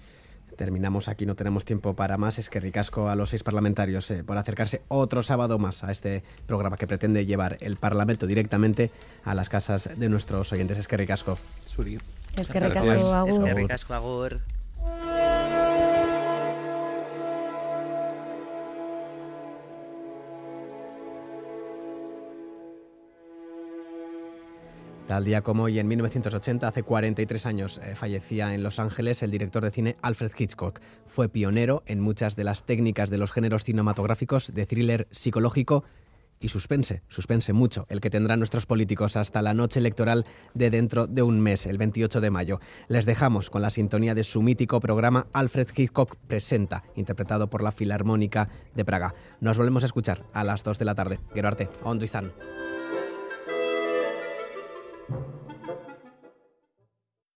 Terminamos aquí, no tenemos tiempo para más. Es que ricasco a los seis parlamentarios eh, por acercarse otro sábado más a este programa que pretende llevar el Parlamento directamente a las casas de nuestros oyentes. Es que ricasco. Es que ricasco, agur. Es que ricasco, agur. Tal día como hoy, en 1980, hace 43 años, eh, fallecía en Los Ángeles el director de cine Alfred Hitchcock. Fue pionero en muchas de las técnicas de los géneros cinematográficos de thriller psicológico y suspense, suspense mucho el que tendrán nuestros políticos hasta la noche electoral de dentro de un mes, el 28 de mayo. Les dejamos con la sintonía de su mítico programa Alfred Hitchcock Presenta, interpretado por la Filarmónica de Praga. Nos volvemos a escuchar a las 2 de la tarde. Quiero arte, Thank you